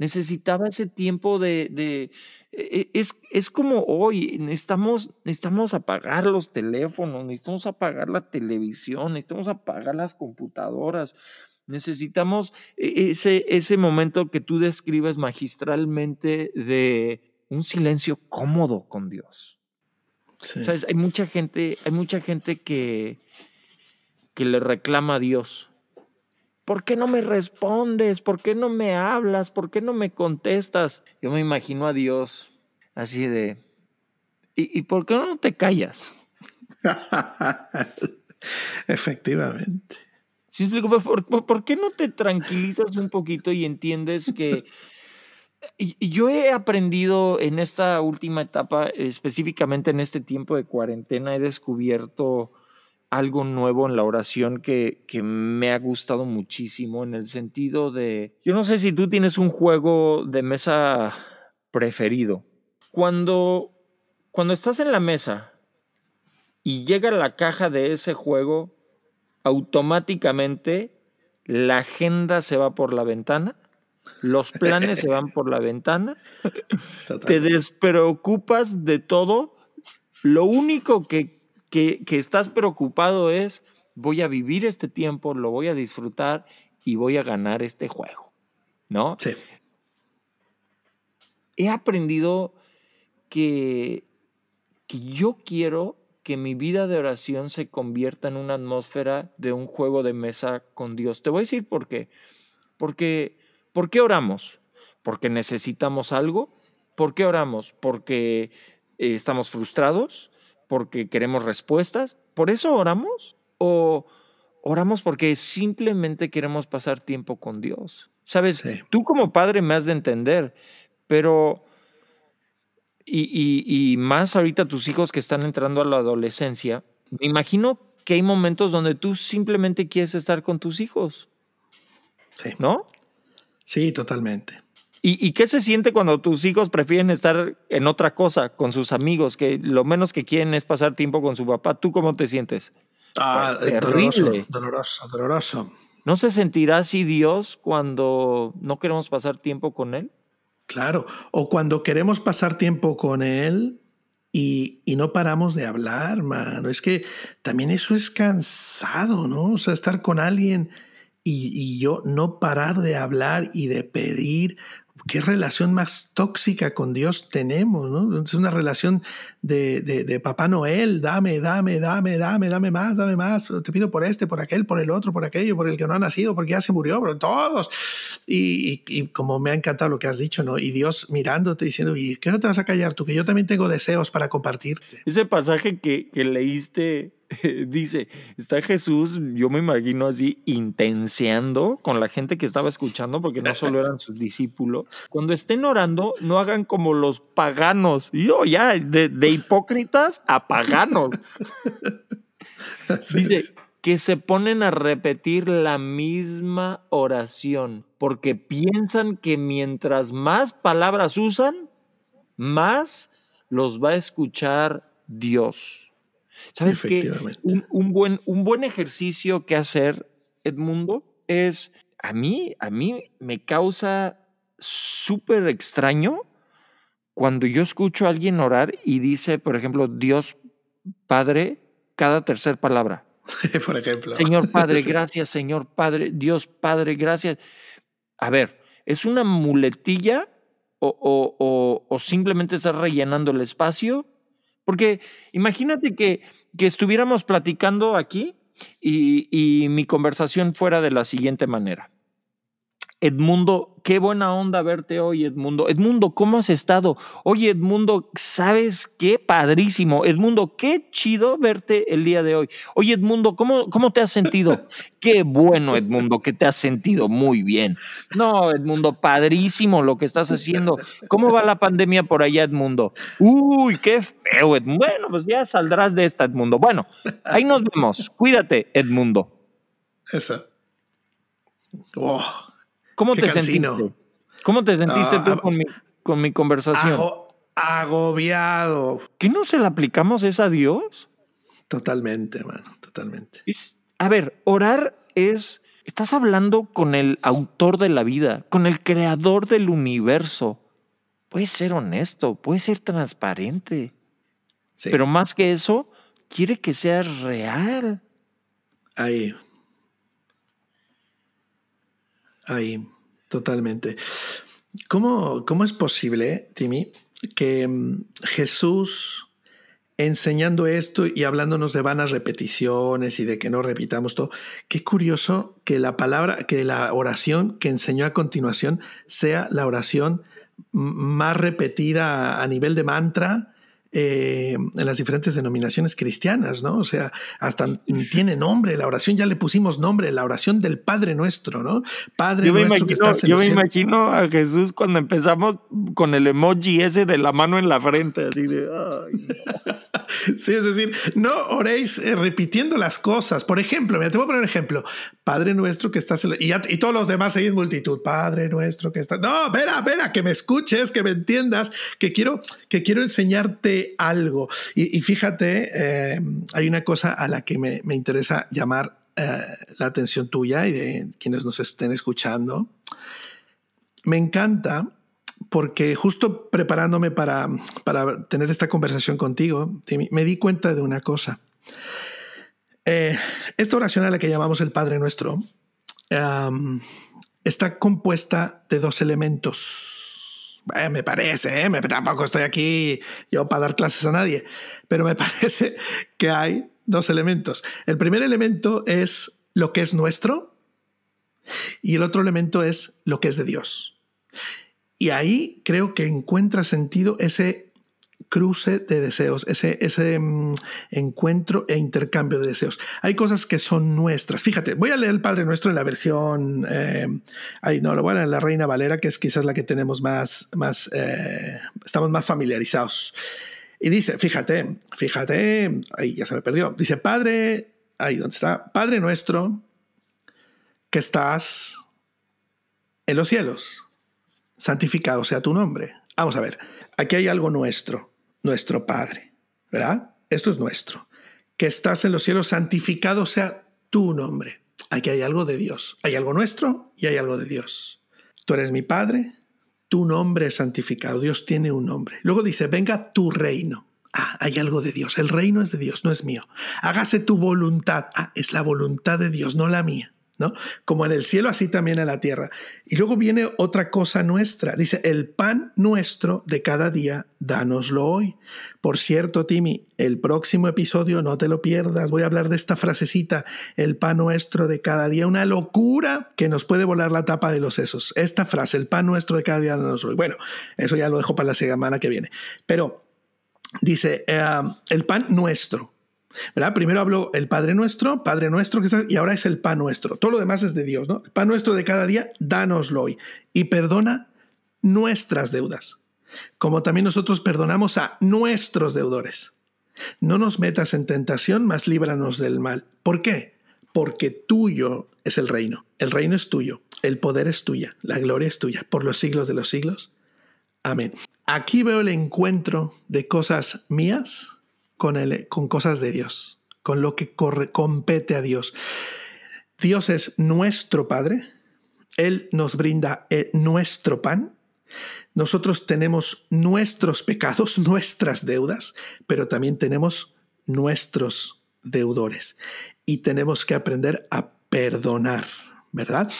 S2: necesitaba ese tiempo de... de e, e, es, es, como hoy, necesitamos, necesitamos apagar los teléfonos, necesitamos apagar la televisión, necesitamos apagar las computadoras, necesitamos e, ese, ese momento que tú describes magistralmente de un silencio cómodo con Dios. ¿Sabes? Hay mucha gente, hay mucha gente que, que le reclama a Dios ¿Por qué no me respondes? ¿Por qué no me hablas? ¿Por qué no me contestas? Yo me imagino a Dios así de, ¿y, por qué no te callas? (laughs)
S1: Efectivamente.
S2: ¿Sí explico? ¿Por, qué no te tranquilizas un poquito y entiendes que... yo he aprendido en esta última etapa, específicamente en este tiempo de cuarentena, he descubierto algo nuevo en la oración que, que, me ha gustado muchísimo en el sentido de, yo no sé si tú tienes un juego de mesa preferido. Cuando, cuando estás en la mesa y llega la caja de ese juego, automáticamente la agenda se va por la ventana, los planes se van por la ventana, (laughs) te despreocupas de todo, lo único que que, estás preocupado es, voy a vivir este tiempo, lo voy a disfrutar y voy a ganar este juego, ¿no?
S1: Sí.
S2: He aprendido que, que yo quiero que mi vida de oración se convierta en una atmósfera de un juego de mesa con Dios. Te voy a decir por qué. Porque, ¿por qué oramos? Porque necesitamos algo. ¿Por qué oramos? Porque eh, estamos frustrados porque queremos respuestas? ¿Por eso oramos? ¿O oramos porque simplemente queremos pasar tiempo con Dios? Sabes, tú como padre me has de entender, pero... Y, más ahorita tus hijos que están entrando a la adolescencia, me imagino que hay momentos donde tú simplemente quieres estar con tus hijos.
S1: Sí.
S2: ¿No?
S1: Sí, totalmente.
S2: ¿Y, qué se siente cuando tus hijos prefieren estar en otra cosa con sus amigos, que lo menos que quieren es pasar tiempo con su papá? ¿Tú cómo te sientes?
S1: Ah, pues, doloroso, doloroso, doloroso.
S2: ¿No se sentirá así Dios cuando no queremos pasar tiempo con Él?
S1: Claro, o cuando queremos pasar tiempo con Él y, y, no paramos de hablar, mano. Es que también eso es cansado, ¿no? O sea, estar con alguien y, y yo no parar de hablar y de pedir qué relación más tóxica con Dios tenemos, ¿no? Es una relación de, de, Papá Noel, dame, dame, dame, dame, dame más, dame más, te pido por este, por aquel, por el otro, por aquello, por el que no ha nacido, porque ya se murió, todos. Y, y, como me ha encantado lo que has dicho, ¿no? Y Dios mirándote diciendo, ¿y qué no te vas a callar tú? Que yo también tengo deseos para compartirte.
S2: Ese pasaje que, que leíste (laughs) dice, está Jesús, yo me imagino así, intenseando con la gente que estaba escuchando, porque no solo eran sus discípulos. Cuando estén orando, no hagan como los paganos. Y yo, ya, de, hipócritas a paganos. (laughs) Dice, que se ponen a repetir la misma oración, porque piensan que mientras más palabras usan, más los va a escuchar Dios. ¿Sabes qué? Un, buen, un buen ejercicio que hacer, Edmundo, es a mí, a mí me causa súper extraño cuando yo escucho a alguien orar y dice, por ejemplo, Dios Padre, cada tercer palabra. (laughs)
S1: por ejemplo.
S2: Señor Padre, (laughs) gracias, Señor Padre, Dios Padre, gracias. A ver, ¿es una muletilla o, o, o simplemente estás rellenando el espacio? Porque imagínate que, que estuviéramos platicando aquí y, y mi conversación fuera de la siguiente manera. Edmundo, qué buena onda verte hoy, Edmundo. Edmundo, ¿cómo has estado? Oye, Edmundo, ¿sabes qué? Padrísimo. Edmundo, qué chido verte el día de hoy. Oye, Edmundo, ¿cómo, cómo te has sentido? (laughs) qué bueno, Edmundo, que te has sentido muy bien. No, Edmundo, padrísimo lo que estás haciendo. ¿Cómo va la pandemia por allá, Edmundo? Uy, qué feo, Edmundo. Bueno, pues ya saldrás de esta, Edmundo. Bueno, ahí nos vemos. Cuídate, Edmundo.
S1: Eso. Oh.
S2: ¿Cómo te sentiste? ¿Cómo te sentiste tú con mi, con mi conversación?
S1: agobiado.
S2: ¿Qué no se la aplicamos esa a Dios?
S1: Totalmente, hermano, totalmente.
S2: a ver, orar es, Estás hablando con el autor de la vida, con el creador del universo. Puedes ser honesto, puedes ser transparente. Pero más que eso, quiere que seas real.
S1: Ahí. Ahí, totalmente. ¿Cómo, cómo es posible, Timmy, que mm, Jesús enseñando esto y hablándonos de vanas repeticiones y de que no repitamos todo. Qué curioso que la palabra, que la oración que enseñó a continuación sea la oración más repetida a nivel de mantra eh, en las diferentes denominaciones cristianas, ¿no? O sea, hasta tiene nombre, la oración ya le pusimos nombre, la oración del Padre Nuestro, ¿no? Padre
S2: yo
S1: Nuestro.
S2: Me imagino, yo me imagino a Jesús cuando empezamos con el emoji ese de la mano en la frente, así de. (laughs)
S1: sí, es decir, no oréis eh, repitiendo las cosas. Por ejemplo, mira, te voy a poner un ejemplo. Padre Nuestro que estás en y, y, todos los demás ahí en multitud. Padre Nuestro que está. No, espera, espera, que me escuches, que me entiendas, que quiero, que quiero enseñarte algo. Y, fíjate, eh, hay una cosa a la que me, interesa llamar eh, la atención tuya y de quienes nos estén escuchando. Me encanta porque justo preparándome para, para tener esta conversación contigo, me di cuenta de una cosa. Eh, esta oración a la que llamamos el Padre Nuestro está compuesta de dos elementos eh, me parece, ¿eh? tampoco estoy aquí yo para dar clases a nadie, pero me (laughs) parece que hay dos elementos. El primer elemento es lo que es nuestro y el otro elemento es lo que es de Dios. Y ahí creo que encuentra sentido ese cruce de deseos, ese, ese mm, encuentro e intercambio de deseos. Hay cosas que son nuestras. Fíjate, voy a leer el Padre Nuestro en la versión, eh, no, lo voy a leer en la Reina Valera, que es quizás la que tenemos más, más eh, estamos más familiarizados. Y dice, fíjate, fíjate, ahí ya se me perdió. Dice, Padre, ahí donde está, Padre Nuestro, que estás en los cielos, santificado sea tu nombre. Vamos a ver, aquí hay algo nuestro nuestro Padre, ¿verdad? Esto es nuestro. Que estás en los cielos, santificado sea tu nombre. Aquí hay algo de Dios. Hay algo nuestro y hay algo de Dios. Tú eres mi Padre, tu nombre es santificado. Dios tiene un nombre. Luego dice, venga tu reino. Ah, hay algo de Dios. El reino es de Dios, no es mío. Hágase tu voluntad. Ah, es la voluntad de Dios, no la mía. Como en el cielo, así también en la tierra. Y luego viene otra cosa nuestra. Dice, el pan nuestro de cada día, dánoslo hoy. Por cierto, Timmy, el próximo episodio, no te lo pierdas, voy a hablar de esta frasecita, el pan nuestro de cada día, una locura que nos puede volar la tapa de los sesos. Esta frase, el pan nuestro de cada día, dánoslo hoy. Bueno, eso ya lo dejo para la semana que viene. Pero dice, eh, el pan nuestro. Primero habló el Padre Nuestro, Padre Nuestro, y ahora es el pan nuestro. Todo lo demás es de Dios, ¿no? El pan nuestro de cada día, dánoslo hoy. Y perdona nuestras deudas, como también nosotros perdonamos a nuestros deudores. No nos metas en tentación, mas líbranos del mal. ¿Por qué? Porque tuyo es el reino. El reino es tuyo, el poder es tuya, la gloria es tuya, por los siglos de los siglos. Amén. Aquí veo el encuentro de cosas mías con, con cosas de Dios, con lo que corre, compete a Dios. Dios es nuestro Padre, Él nos brinda eh, nuestro pan, nosotros tenemos nuestros pecados, (laughs) nuestras deudas, pero también tenemos nuestros deudores y tenemos que aprender a perdonar, ¿verdad?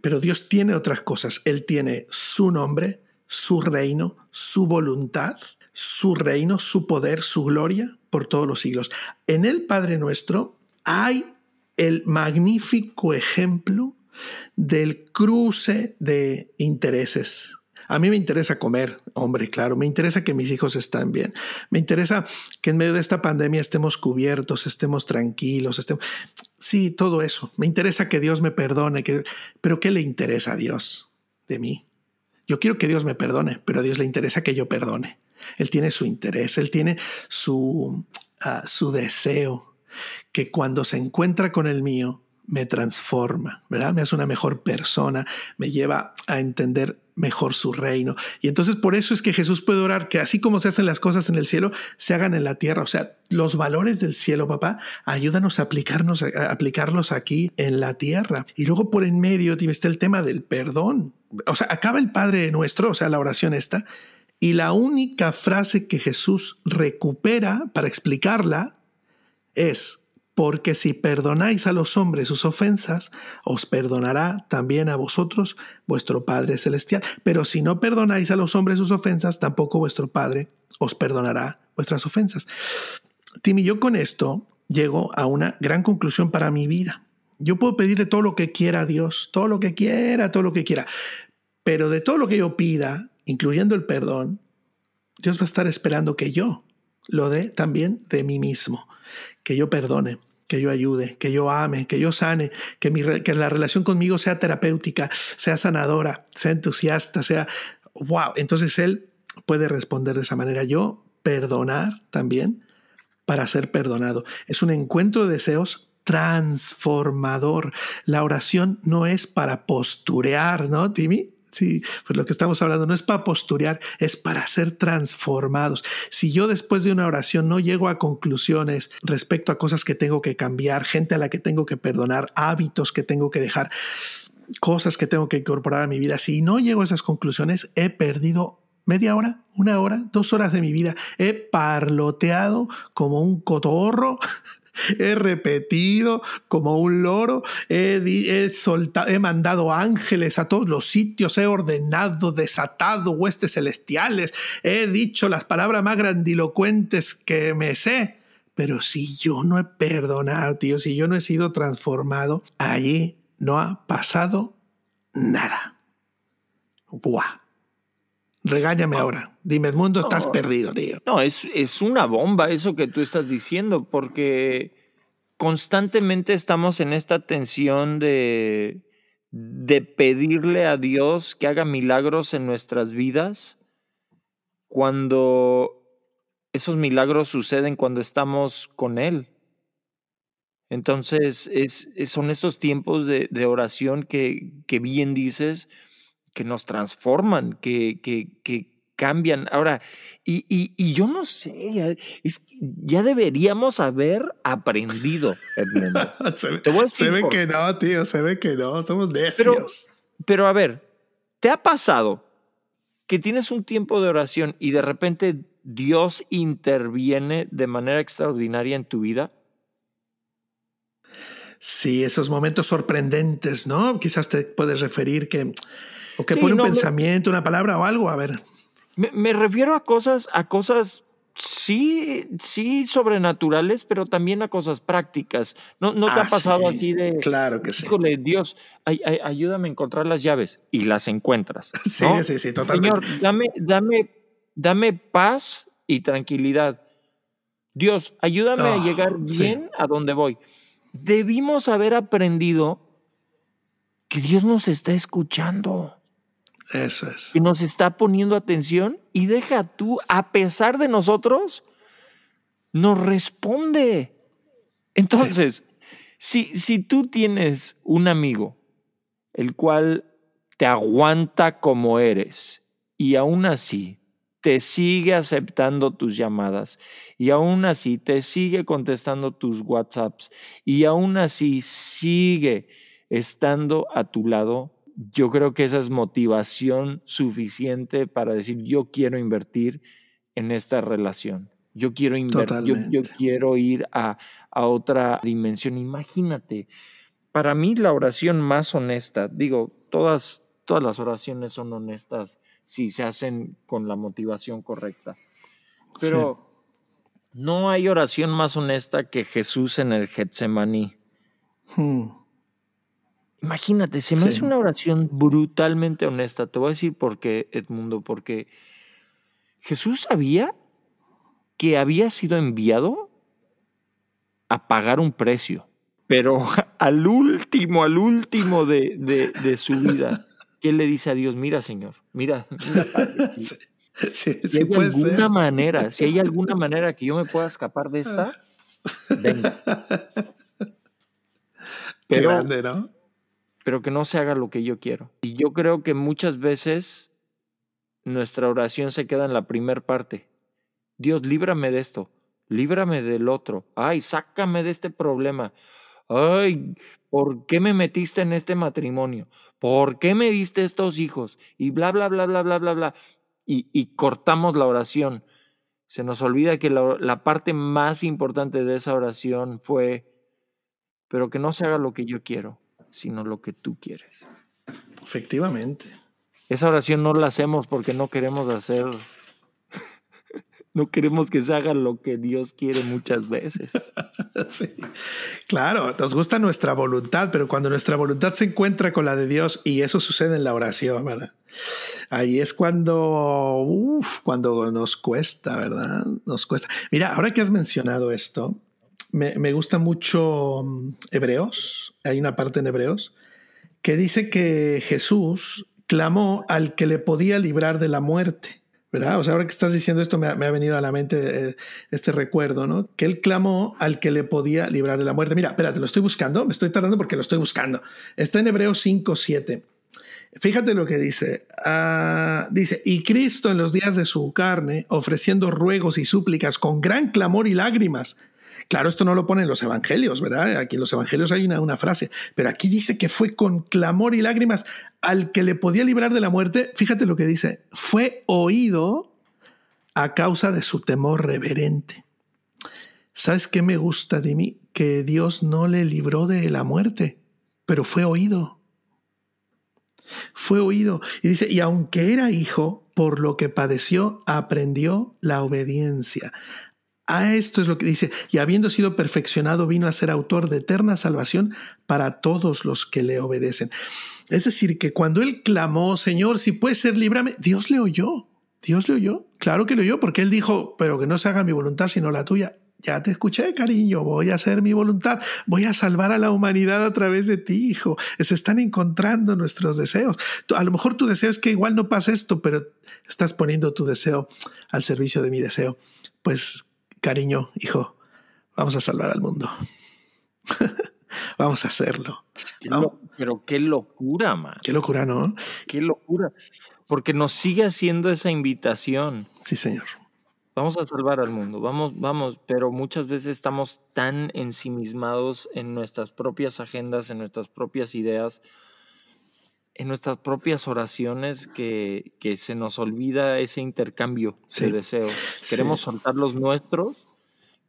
S1: Pero Dios tiene otras cosas. Él tiene su nombre, su reino, su voluntad su reino, su poder, su gloria por todos los siglos. En el Padre nuestro hay el magnífico ejemplo del cruce de intereses. A mí me interesa comer, hombre, claro, me interesa que mis hijos estén bien, me interesa que en medio de esta pandemia estemos cubiertos, estemos tranquilos, estemos... Sí, todo eso. Me interesa que Dios me perdone, que... pero ¿qué le interesa a Dios de mí? Yo quiero que Dios me perdone, pero a Dios le interesa que yo perdone. Él tiene su interés, él tiene su, ah, su deseo, que cuando se encuentra con el mío, me transforma, ¿verdad? Me hace una mejor persona, me lleva a entender mejor su reino. Y entonces por eso es que Jesús puede orar que así como se hacen las cosas en el cielo, se hagan en la tierra. O sea, los valores del cielo, papá, ayúdanos a, aplicarnos, aplicarlos aquí en la tierra. Y luego por en medio está el tema del perdón. O sea, acaba el Padre nuestro, o sea, la oración esta, y la única frase que Jesús recupera para explicarla es, porque si perdonáis a los hombres sus ofensas, os perdonará también a vosotros vuestro Padre Celestial. Pero si no perdonáis a los hombres sus ofensas, tampoco vuestro Padre os perdonará vuestras ofensas. Timmy, yo con esto llego a una gran conclusión para mi vida. Yo puedo pedirle todo lo que quiera a Dios, todo lo que quiera, todo lo que quiera. Pero de todo lo que yo pida, incluyendo el perdón, Dios va a estar esperando que yo lo dé también de mí mismo que yo perdone, que yo ayude, que yo ame, que yo sane, que, la relación conmigo sea terapéutica, sea sanadora, sea entusiasta, sea, wow, entonces Él puede responder de esa manera. Yo perdonar también para ser perdonado. Es un encuentro de deseos transformador. La oración no es para posturear, ¿no, Timmy? Sí, pues lo que estamos hablando no es para posturear, es para ser transformados. Si yo después de una oración no llego a conclusiones respecto a cosas que tengo que cambiar, gente a la que tengo que perdonar, hábitos que tengo que dejar, cosas que tengo que incorporar a mi vida, si no llego a esas conclusiones, he perdido media hora, una hora, dos horas de mi vida. He parloteado como un cotorro he repetido como un loro, he, he mandado ángeles a todos los sitios, he ordenado, desatado huestes celestiales, he dicho las palabras más grandilocuentes que me sé. Pero si yo no he perdonado, tío, si yo no he sido transformado, allí no ha pasado nada. Buah. Regáñame ahora. Dime, Edmundo, estás perdido, tío.
S2: No, es, es una bomba eso que tú estás diciendo, porque constantemente estamos en esta tensión de, de pedirle a Dios que haga milagros en nuestras vidas cuando esos milagros suceden cuando estamos con Él. Entonces, es, son esos tiempos de, de oración que, que bien dices, que nos transforman, que, que, que cambian. Ahora, y, y, yo no sé, ya, deberíamos haber aprendido, (laughs)
S1: se, ve, que no, tío, se ve que no, estamos necios.
S2: Pero, pero a ver, ¿te ha pasado que tienes un tiempo de oración y de repente Dios interviene de manera extraordinaria en tu vida?
S1: Sí, esos momentos sorprendentes, ¿no? Quizás te puedes referir que o que pone un pensamiento, una palabra o algo, a ver.
S2: Me, refiero a cosas, a cosas sí, sí sobrenaturales, pero también a cosas prácticas. ¿No, no te ha ah, pasado así de,
S1: claro que sí.
S2: Híjole, Dios, ayúdame a encontrar las llaves y las encuentras. (laughs)
S1: Sí, sí, sí, totalmente.
S2: Señor, dame, dame, dame paz y tranquilidad. Dios, ayúdame a ah, llegar bien a donde voy. Debimos haber aprendido que Dios nos está escuchando.
S1: Eso es.
S2: Y nos está poniendo atención y deja tú, a pesar de nosotros, nos responde. Entonces, si, si tú tienes un amigo el cual te aguanta como eres y aún así te sigue aceptando tus llamadas y aún así te sigue contestando tus WhatsApps y aún así sigue estando a tu lado, yo creo que esa es motivación suficiente para decir, yo quiero invertir en esta relación. Yo quiero invertir, yo, quiero ir a, a otra dimensión. Imagínate, para mí la oración más honesta, digo, todas, todas las oraciones son honestas si se hacen con la motivación correcta. Pero no hay oración más honesta que Jesús en el Getsemaní. Hmm. Imagínate, se me hace una oración brutalmente honesta. Te voy a decir por qué, Edmundo, porque Jesús sabía que había sido enviado a pagar un precio, pero (laughs) al último, al último de, de, su vida, ¿qué le dice a Dios? Mira, Señor, mira, (laughs) si hay alguna manera, si hay alguna (laughs) manera que yo me pueda escapar de esta, venga. Pero,
S1: grande, ¿no?
S2: Pero que no se haga lo que yo quiero. Y yo creo que muchas veces nuestra oración se queda en la primer parte. Dios, líbrame de esto, líbrame del otro. Ay, sácame de este problema. Ay, ¿por qué me metiste en este matrimonio? ¿Por qué me diste estos hijos? Y bla, bla, bla, bla, bla, bla, bla. Y, y cortamos la oración. Se nos olvida que la, la parte más importante de esa oración fue, pero que no se haga lo que yo quiero, sino lo que tú quieres.
S1: Efectivamente.
S2: Esa oración no la hacemos porque no queremos hacer, (laughs) no queremos que se haga lo que Dios quiere muchas veces. (laughs)
S1: sí. Claro, nos gusta nuestra voluntad, pero cuando nuestra voluntad se encuentra con la de Dios, y eso sucede en la oración, ¿verdad? Ahí es cuando, uf, cuando nos cuesta, ¿verdad? Nos cuesta. Mira, ahora que has mencionado esto, me, gusta mucho mm, Hebreos, hay una parte en Hebreos, que dice que Jesús clamó al que le podía librar de la muerte. ¿verdad? O sea, ahora que estás diciendo esto me ha, venido a la mente eh, este recuerdo, ¿no? Que él clamó al que le podía librar de la muerte. Mira, espérate, lo estoy buscando, me estoy tardando porque lo estoy buscando. Está en Hebreos 5, 7. Fíjate lo que dice. Uh, dice, y Cristo en los días de su carne, ofreciendo ruegos y súplicas con gran clamor y lágrimas. Claro, esto no lo pone en los evangelios, ¿verdad? Aquí en los evangelios hay una, una frase, pero aquí dice que fue con clamor y lágrimas al que le podía librar de la muerte, fíjate lo que dice, fue oído a causa de su temor reverente. ¿Sabes qué me gusta de mí? Que Dios no le libró de la muerte, pero fue oído. Fue oído. Y dice, y aunque era hijo, por lo que padeció, aprendió la obediencia. A esto es lo que dice, y habiendo sido perfeccionado, vino a ser autor de eterna salvación para todos los que le obedecen. Es decir, que cuando él clamó, Señor, si puede ser, líbrame, Dios le oyó. Dios le oyó. Claro que le oyó, porque él dijo, pero que no se haga mi voluntad sino la tuya. Ya te escuché, cariño, voy a hacer mi voluntad, voy a salvar a la humanidad a través de ti, hijo. Se están encontrando nuestros deseos. A lo mejor tu deseo es que igual no pase esto, pero estás poniendo tu deseo al servicio de mi deseo. Pues, cariño, hijo, vamos a salvar al mundo. (laughs) Vamos a hacerlo.
S2: pero qué locura, man.
S1: Qué locura, ¿no?
S2: Qué locura. Porque nos sigue haciendo esa invitación.
S1: Sí, señor.
S2: Vamos a salvar al mundo, vamos, vamos, pero muchas veces estamos tan ensimismados en nuestras propias agendas, en nuestras propias ideas, en nuestras propias oraciones que, que se nos olvida ese intercambio de deseos. Queremos soltar los nuestros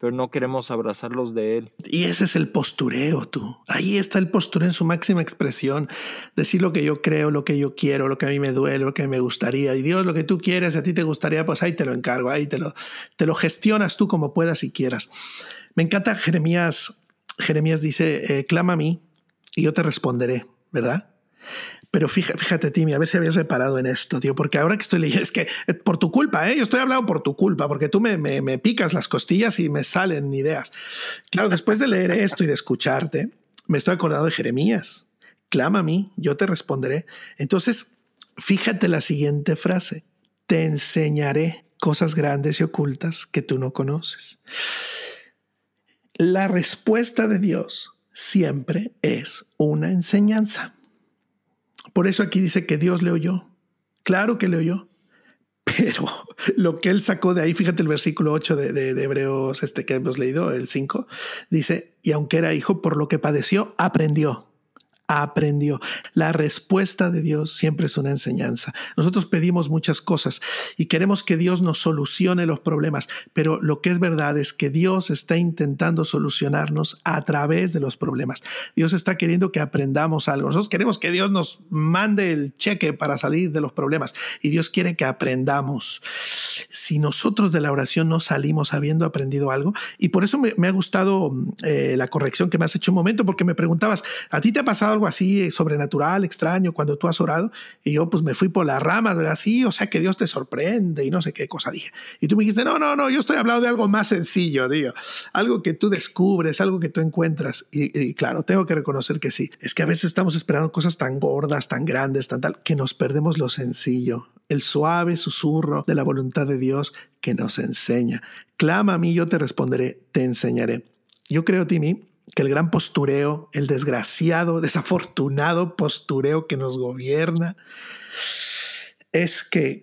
S2: pero no queremos abrazarlos de Él.
S1: Y ese es el postureo, tú. Ahí está el postureo en su máxima expresión. Decir lo que yo creo, lo que yo quiero, lo que a mí me duele, lo que me gustaría. Y Dios, lo que tú quieres, a ti te gustaría, pues ahí te lo encargo, ahí te lo, te lo gestionas tú como puedas y quieras. Me encanta Jeremías. Jeremías dice, eh, clama a mí y yo te responderé, ¿verdad? Pero fíjate, fíjate, Timmy, a ver si habías reparado en esto, tío, porque ahora que estoy leyendo, es que eh, por tu culpa, ¿eh? Yo estoy hablando por tu culpa, porque tú me, me, me picas las costillas y me salen ideas. Claro, después de leer esto y de escucharte, me estoy acordando de Jeremías. Clama a mí, yo te responderé. Entonces, fíjate la siguiente frase. Te enseñaré cosas grandes y ocultas que tú no conoces. La respuesta de Dios siempre es una enseñanza. Por eso aquí dice que Dios le oyó. Claro que le oyó. Pero lo que él sacó de ahí, fíjate el versículo 8 de, de, Hebreos, este que hemos leído, el 5, dice, y aunque era hijo, por lo que padeció, aprendió aprendió. La respuesta de Dios siempre es una enseñanza. Nosotros pedimos muchas cosas y queremos que Dios nos solucione los problemas, pero lo que es verdad es que Dios está intentando solucionarnos a través de los problemas. Dios está queriendo que aprendamos algo. Nosotros queremos que Dios nos mande el cheque para salir de los problemas y Dios quiere que aprendamos. Si nosotros de la oración no salimos habiendo aprendido algo, y por eso me, ha gustado eh, la corrección que me has hecho un momento, porque me preguntabas, ¿a ti te ha pasado algo así eh, sobrenatural, extraño, cuando tú has orado. Y yo pues me fui por las ramas, ¿verdad? Sí, o sea que Dios te sorprende y no sé qué cosa dije. Y tú me dijiste, no, no, no, yo estoy hablando de algo más sencillo, digo, algo que tú descubres, algo que tú encuentras. Y, y claro, tengo que reconocer que sí. Es que a veces estamos esperando cosas tan gordas, tan grandes, tan tal, que nos perdemos lo sencillo, el suave susurro de la voluntad de Dios que nos enseña. Clama a mí, yo te responderé, te enseñaré. Yo creo, Timmy, que el gran postureo, el desgraciado, desafortunado postureo que nos gobierna, es que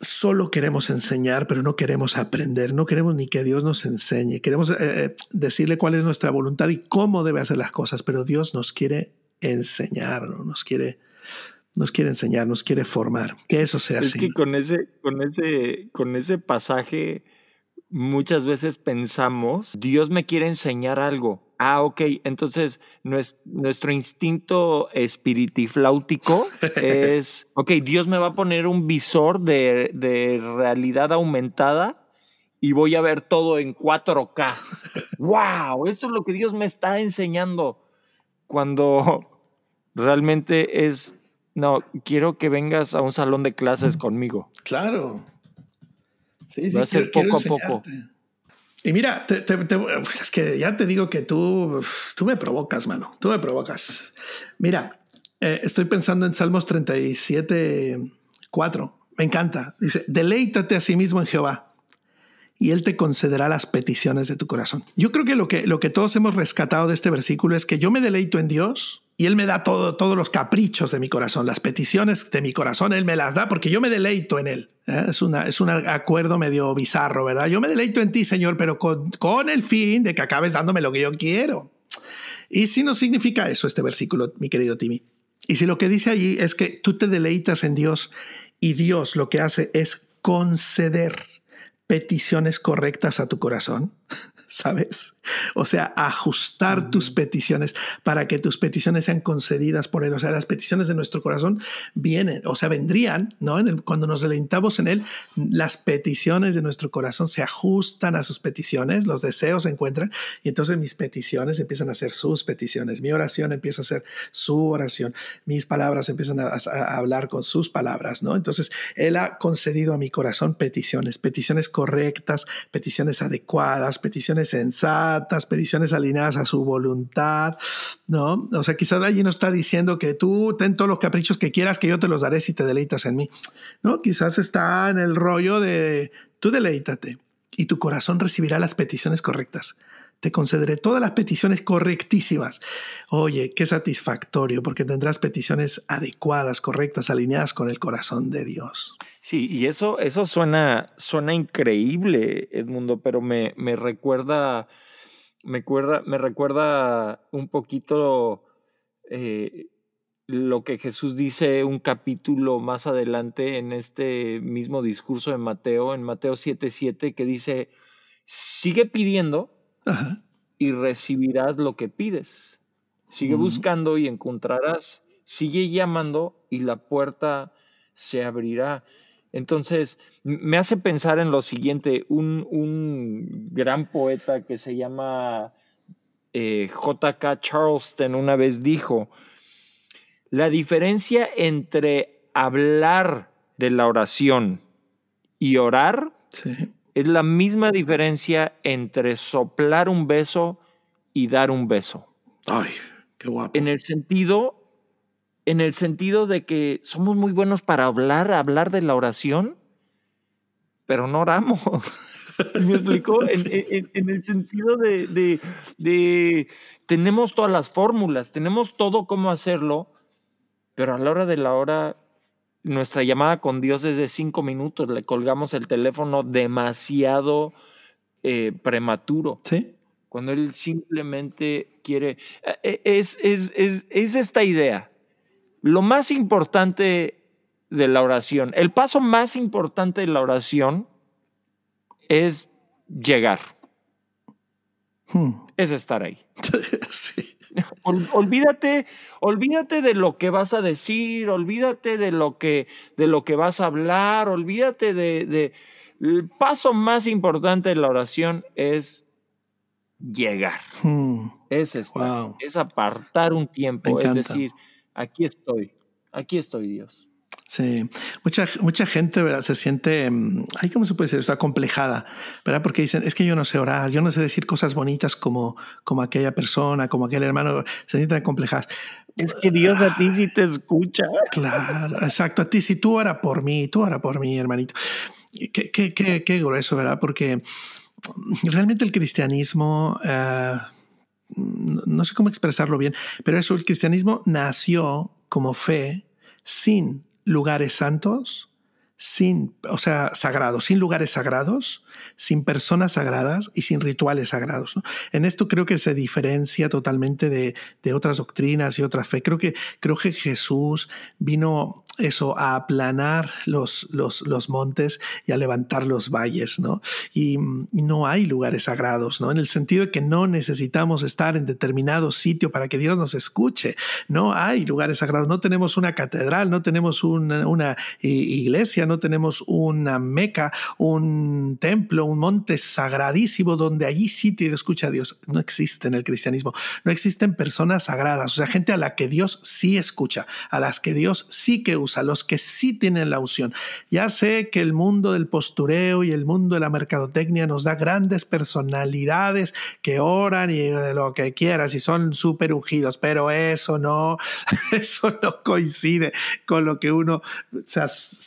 S1: solo queremos enseñar, pero no queremos aprender, no queremos ni que Dios nos enseñe, queremos eh, eh, decirle cuál es nuestra voluntad y cómo debe hacer las cosas, pero Dios nos quiere enseñar, nos quiere nos quiere enseñar, nos quiere formar. Que eso sea
S2: así. Es que con ese, con ese, con ese pasaje muchas veces pensamos, Dios me quiere enseñar algo. Ah, ok, entonces nuestro instinto espiritifláutico (laughs) es, ok, Dios me va a poner un visor de, de realidad aumentada y voy a ver todo en 4K. ¡Wow! (laughs) Esto es lo que Dios me está enseñando. Cuando realmente es, no, quiero que vengas a un salón de clases conmigo.
S1: Claro.
S2: Sí, Va a ser poco a poco.
S1: Y mira, pues es que ya te digo que tú, tú me provocas, mano. Tú me provocas. Mira, eh, estoy pensando en Salmos 37, 4. Me encanta. Dice, deleítate a sí mismo en Jehová y Él te concederá las peticiones de tu corazón. Yo creo que lo que, lo que todos hemos rescatado de este versículo es que yo me deleito en Dios y Él me da todo, todos los caprichos de mi corazón, las peticiones de mi corazón, Él me las da porque yo me deleito en Él. ¿eh? Es, una, es un acuerdo medio bizarro, ¿verdad? Yo me deleito en ti, Señor, pero con, con el fin de que acabes dándome lo que yo quiero. Y si no significa eso este versículo, mi querido Timmy. Y si lo que dice allí es que tú te deleitas en Dios y Dios lo que hace es conceder peticiones correctas a tu corazón, (laughs) ¿sabes? O sea, ajustar tus peticiones para que tus peticiones sean concedidas por Él. O sea, las peticiones de nuestro corazón vienen, o sea, vendrían, ¿no? cuando nos deleitamos en Él, las peticiones de nuestro corazón se ajustan a sus peticiones, los deseos se encuentran, y entonces mis peticiones empiezan a ser sus peticiones, mi oración empieza a ser su oración, mis palabras empiezan a, a hablar con sus palabras, ¿no? Entonces, Él ha concedido a mi corazón peticiones, peticiones correctas, peticiones adecuadas, peticiones sensatas, peticiones alineadas a su voluntad, ¿no? O sea, quizás allí no está diciendo que tú ten todos los caprichos que quieras, que yo te los daré si te deleitas en mí, ¿no? Quizás está en el rollo de tú deleítate y tu corazón recibirá las peticiones correctas te concederé todas las peticiones correctísimas. Oye, qué satisfactorio, porque tendrás peticiones adecuadas, correctas, alineadas con el corazón de Dios.
S2: Sí, y eso, eso suena, suena increíble, Edmundo, pero me, me recuerda, me, me recuerda un poquito eh, lo que Jesús dice un capítulo más adelante en este mismo discurso de Mateo, en Mateo 7:7, que dice, sigue pidiendo y recibirás lo que pides. Sigue buscando y encontrarás. Sigue llamando y la puerta se abrirá. Entonces, me hace pensar en lo siguiente, un, gran poeta que se llama eh, J.K. Charleston una vez dijo, la diferencia entre hablar de la oración y orar es la misma diferencia entre soplar un beso y dar un beso.
S1: Ay, qué guapo.
S2: En el sentido, en el sentido de que somos muy buenos para hablar, hablar de la oración, pero no oramos. (laughs) ¿Me explicó? En, el sentido de, de, tenemos todas las fórmulas, tenemos todo cómo hacerlo, pero a la hora de la hora nuestra llamada con Dios es de cinco minutos, le colgamos el teléfono demasiado eh, prematuro.
S1: Sí.
S2: Cuando Él simplemente quiere... Eh, eh, es, es, es, es esta idea. Lo más importante de la oración, el paso más importante de la oración es llegar. Hmm. Es estar ahí. (laughs) sí olvídate, olvídate de lo que vas a decir, olvídate de lo que, de lo que vas a hablar, olvídate de, el paso más importante de la oración es llegar. Hmm. Es es apartar un tiempo, es decir, aquí estoy, aquí estoy Dios.
S1: Sí, mucha, mucha gente ¿verdad? se siente, mm, ay, ¿cómo se puede decir? Está complejada, ¿verdad? Porque dicen, es que yo no sé orar, yo no sé decir cosas bonitas como, como aquella persona, como aquel hermano, se sienten complejas.
S2: Es que Dios a ti sí te escucha.
S1: Claro, exacto, a ti sí, tú ora por mí, tú ora por mí, hermanito. Qué, qué, qué, qué grueso, ¿verdad? Porque realmente el cristianismo... Eh, no sé cómo expresarlo bien, pero eso, el cristianismo nació como fe sin lugares santos, sin, o sea, sagrados, sin lugares sagrados, sin personas sagradas y sin rituales sagrados. En esto creo que se diferencia totalmente de, de, otras doctrinas y otra fe. Creo que, creo que Jesús vino eso, a aplanar los, los, los montes y a levantar los valles, ¿no? Y, no hay lugares sagrados, ¿no? En el sentido de que no necesitamos estar en determinado sitio para que Dios nos escuche. No hay lugares sagrados. No tenemos una catedral, no tenemos una, una iglesia, no tenemos una meca, un templo, un monte sagradísimo donde allí sí te escucha a Dios. No existe en el cristianismo. No existen personas sagradas, o sea, gente a la que Dios sí escucha, a las que Dios sí que usa a los que sí tienen la unción. Ya sé que el mundo del postureo y el mundo de la mercadotecnia nos da grandes personalidades que oran y lo que quieras y son súper ungidos, pero eso no, (laughs) eso no coincide con lo que uno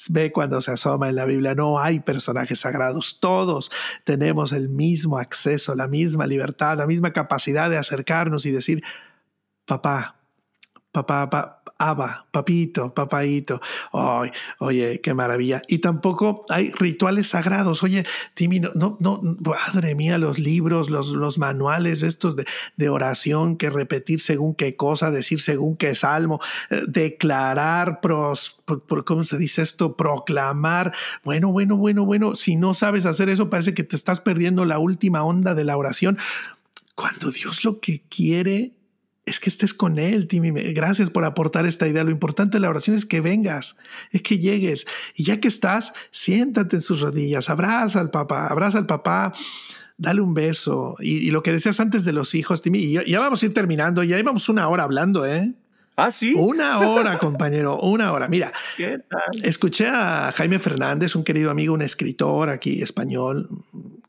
S1: ve cuando se asoma en la Biblia. No hay personajes sagrados, todos tenemos el mismo acceso, la misma libertad, la misma capacidad de acercarnos y decir, papá, papá, papá Abba, papito, papaito. Ay, oye, qué maravilla. Y tampoco hay rituales sagrados. Oye, Timmy, no, no, madre mía, los libros, los, los manuales estos de, de, oración, que repetir según qué cosa, decir según qué salmo, eh, declarar, pros, por, ¿cómo se dice esto? Proclamar. Bueno, bueno, bueno, bueno. Si no sabes hacer eso, parece que te estás perdiendo la última onda de la oración. Cuando Dios lo que quiere es que estés con Él, Timmy. Gracias por aportar esta idea. Lo importante de la oración es que vengas, es que llegues. Y ya que estás, siéntate en sus rodillas, abraza al papá, abraza al papá, dale un beso. Y, lo que decías antes de los hijos, Timmy, y ya, vamos a ir terminando, ya íbamos una hora hablando, ¿eh?
S2: Ah, sí.
S1: Una hora, compañero, una hora. Mira, (laughs) escuché a Jaime Fernández, un querido amigo, un escritor aquí español,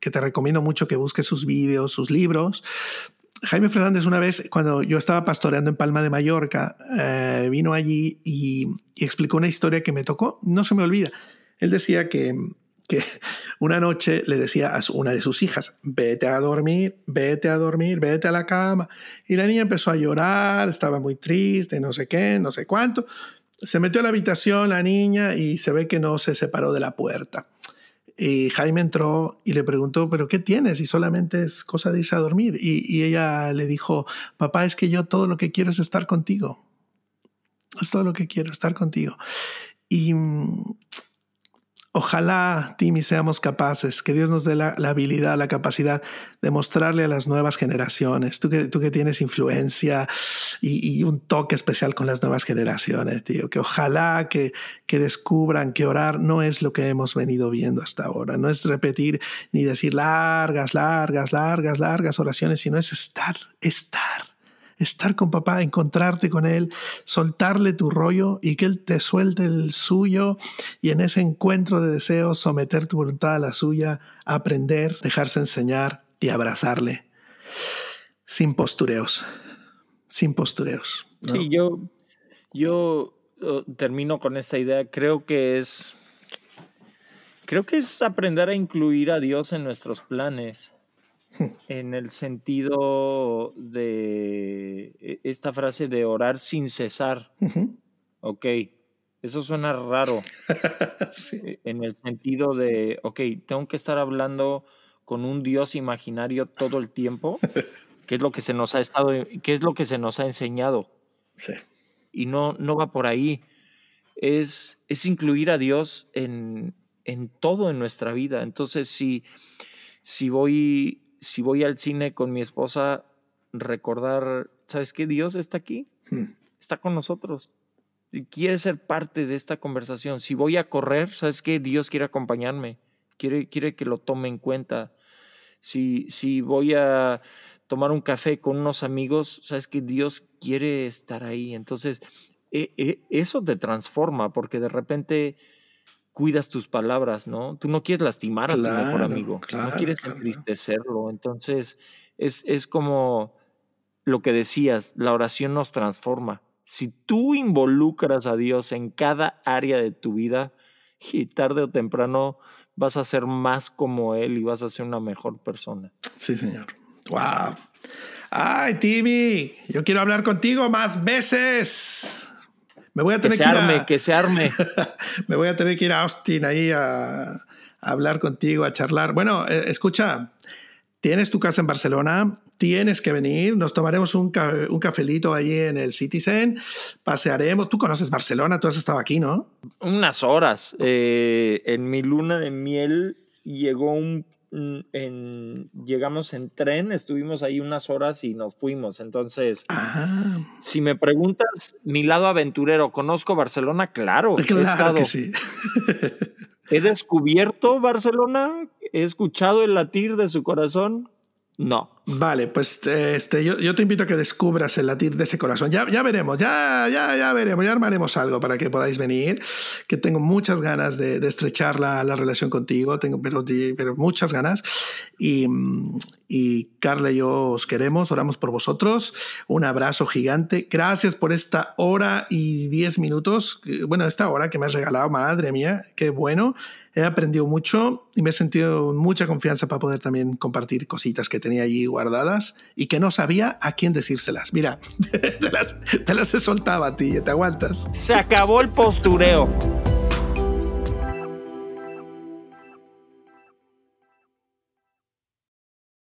S1: que te recomiendo mucho que busques sus vídeos, sus libros. Jaime Fernández una vez, cuando yo estaba pastoreando en Palma de Mallorca, eh, vino allí y, explicó una historia que me tocó, no se me olvida. Él decía que, que una noche le decía a una de sus hijas, vete a dormir, vete a dormir, vete a la cama. Y la niña empezó a llorar, estaba muy triste, no sé qué, no sé cuánto. Se metió a la habitación la niña y se ve que no se separó de la puerta. Y Jaime entró y le preguntó, ¿pero qué tienes? Y solamente es cosa de irse a dormir. Y, ella le dijo, papá, es que yo todo lo que quiero es estar contigo. Es todo lo que quiero, estar contigo. Y Ojalá, Timmy, seamos capaces, que Dios nos dé la, habilidad, la capacidad de mostrarle a las nuevas generaciones, tú que, tú que tienes influencia y, un toque especial con las nuevas generaciones, tío, que ojalá que, que descubran que orar no es lo que hemos venido viendo hasta ahora, no es repetir ni decir largas, largas, largas, largas oraciones, sino es estar, estar estar con papá, encontrarte con él, soltarle tu rollo y que él te suelte el suyo y en ese encuentro de deseos someter tu voluntad a la suya, aprender, dejarse enseñar y abrazarle. Sin postureos, sin postureos.
S2: Sí, yo, yo termino con esta idea. Creo que es, creo que es aprender a incluir a Dios en nuestros planes en el sentido de e, esta frase de orar sin cesar. Ok, eso suena raro. (laughs) E, en el sentido de, ok, tengo que estar hablando con un Dios imaginario todo el tiempo, (laughs) que es lo que se nos ha estado, qué es lo que se nos ha enseñado. Sí. Y no, no va por ahí. Es, es incluir a Dios en, en todo en nuestra vida. Entonces, si, si voy si voy al cine con mi esposa, recordar, ¿sabes qué? Dios está aquí, hmm. está con nosotros. Y quiere ser parte de esta conversación. Si voy a correr, ¿sabes qué? Dios quiere acompañarme, quiere, quiere que lo tome en cuenta. Si, si voy a tomar un café con unos amigos, sabes que Dios quiere estar ahí. Entonces, e, e, eso te transforma porque de repente cuidas tus palabras, ¿no? Tú no quieres lastimar a tu mejor amigo, no quieres entristecerlo. Entonces, es, es como lo que decías, la oración nos transforma. Si tú involucras a Dios en cada área de tu vida, y tarde o temprano vas a ser más como Él y vas a ser una mejor persona.
S1: Sí, señor. ¡Wow! Ay, Timmy, yo quiero hablar contigo más veces. Me voy a tener
S2: que,
S1: que,
S2: se arme, que se arme.
S1: Me voy a tener que ir a Austin ahí a, hablar contigo, a charlar. Bueno, eh, escucha, tienes tu casa en Barcelona, tienes que venir, nos tomaremos un, un cafelito allí en el Citizen, pasearemos. Tú conoces Barcelona, tú has estado aquí, ¿no?
S2: Unas horas. Eh, en mi luna de miel llegó un en, llegamos en tren, estuvimos ahí unas horas y nos fuimos. Entonces,
S1: ah.
S2: si me preguntas mi lado aventurero, ¿conozco Barcelona? Claro.
S1: Claro que sí. (laughs)
S2: he descubierto Barcelona, he escuchado el latir de su corazón. No.
S1: Vale, pues este, yo, te invito a que descubras el latir de ese corazón. Ya, ya veremos, ya, ya, ya veremos, ya armaremos algo para que podáis venir, que tengo muchas ganas de, de estrechar la, la, relación contigo, tengo, pero, pero muchas ganas. Y, y, Carla y yo os queremos, oramos por vosotros. Un abrazo gigante. Gracias por esta hora y diez minutos. Bueno, esta hora que me has regalado, madre mía, qué bueno he aprendido mucho y me he sentido mucha confianza para poder también compartir cositas que tenía allí guardadas y que no sabía a quién decírselas. Mira, (laughs) te las, te las he soltado a ti, ¿te aguantas?
S2: Se acabó el postureo.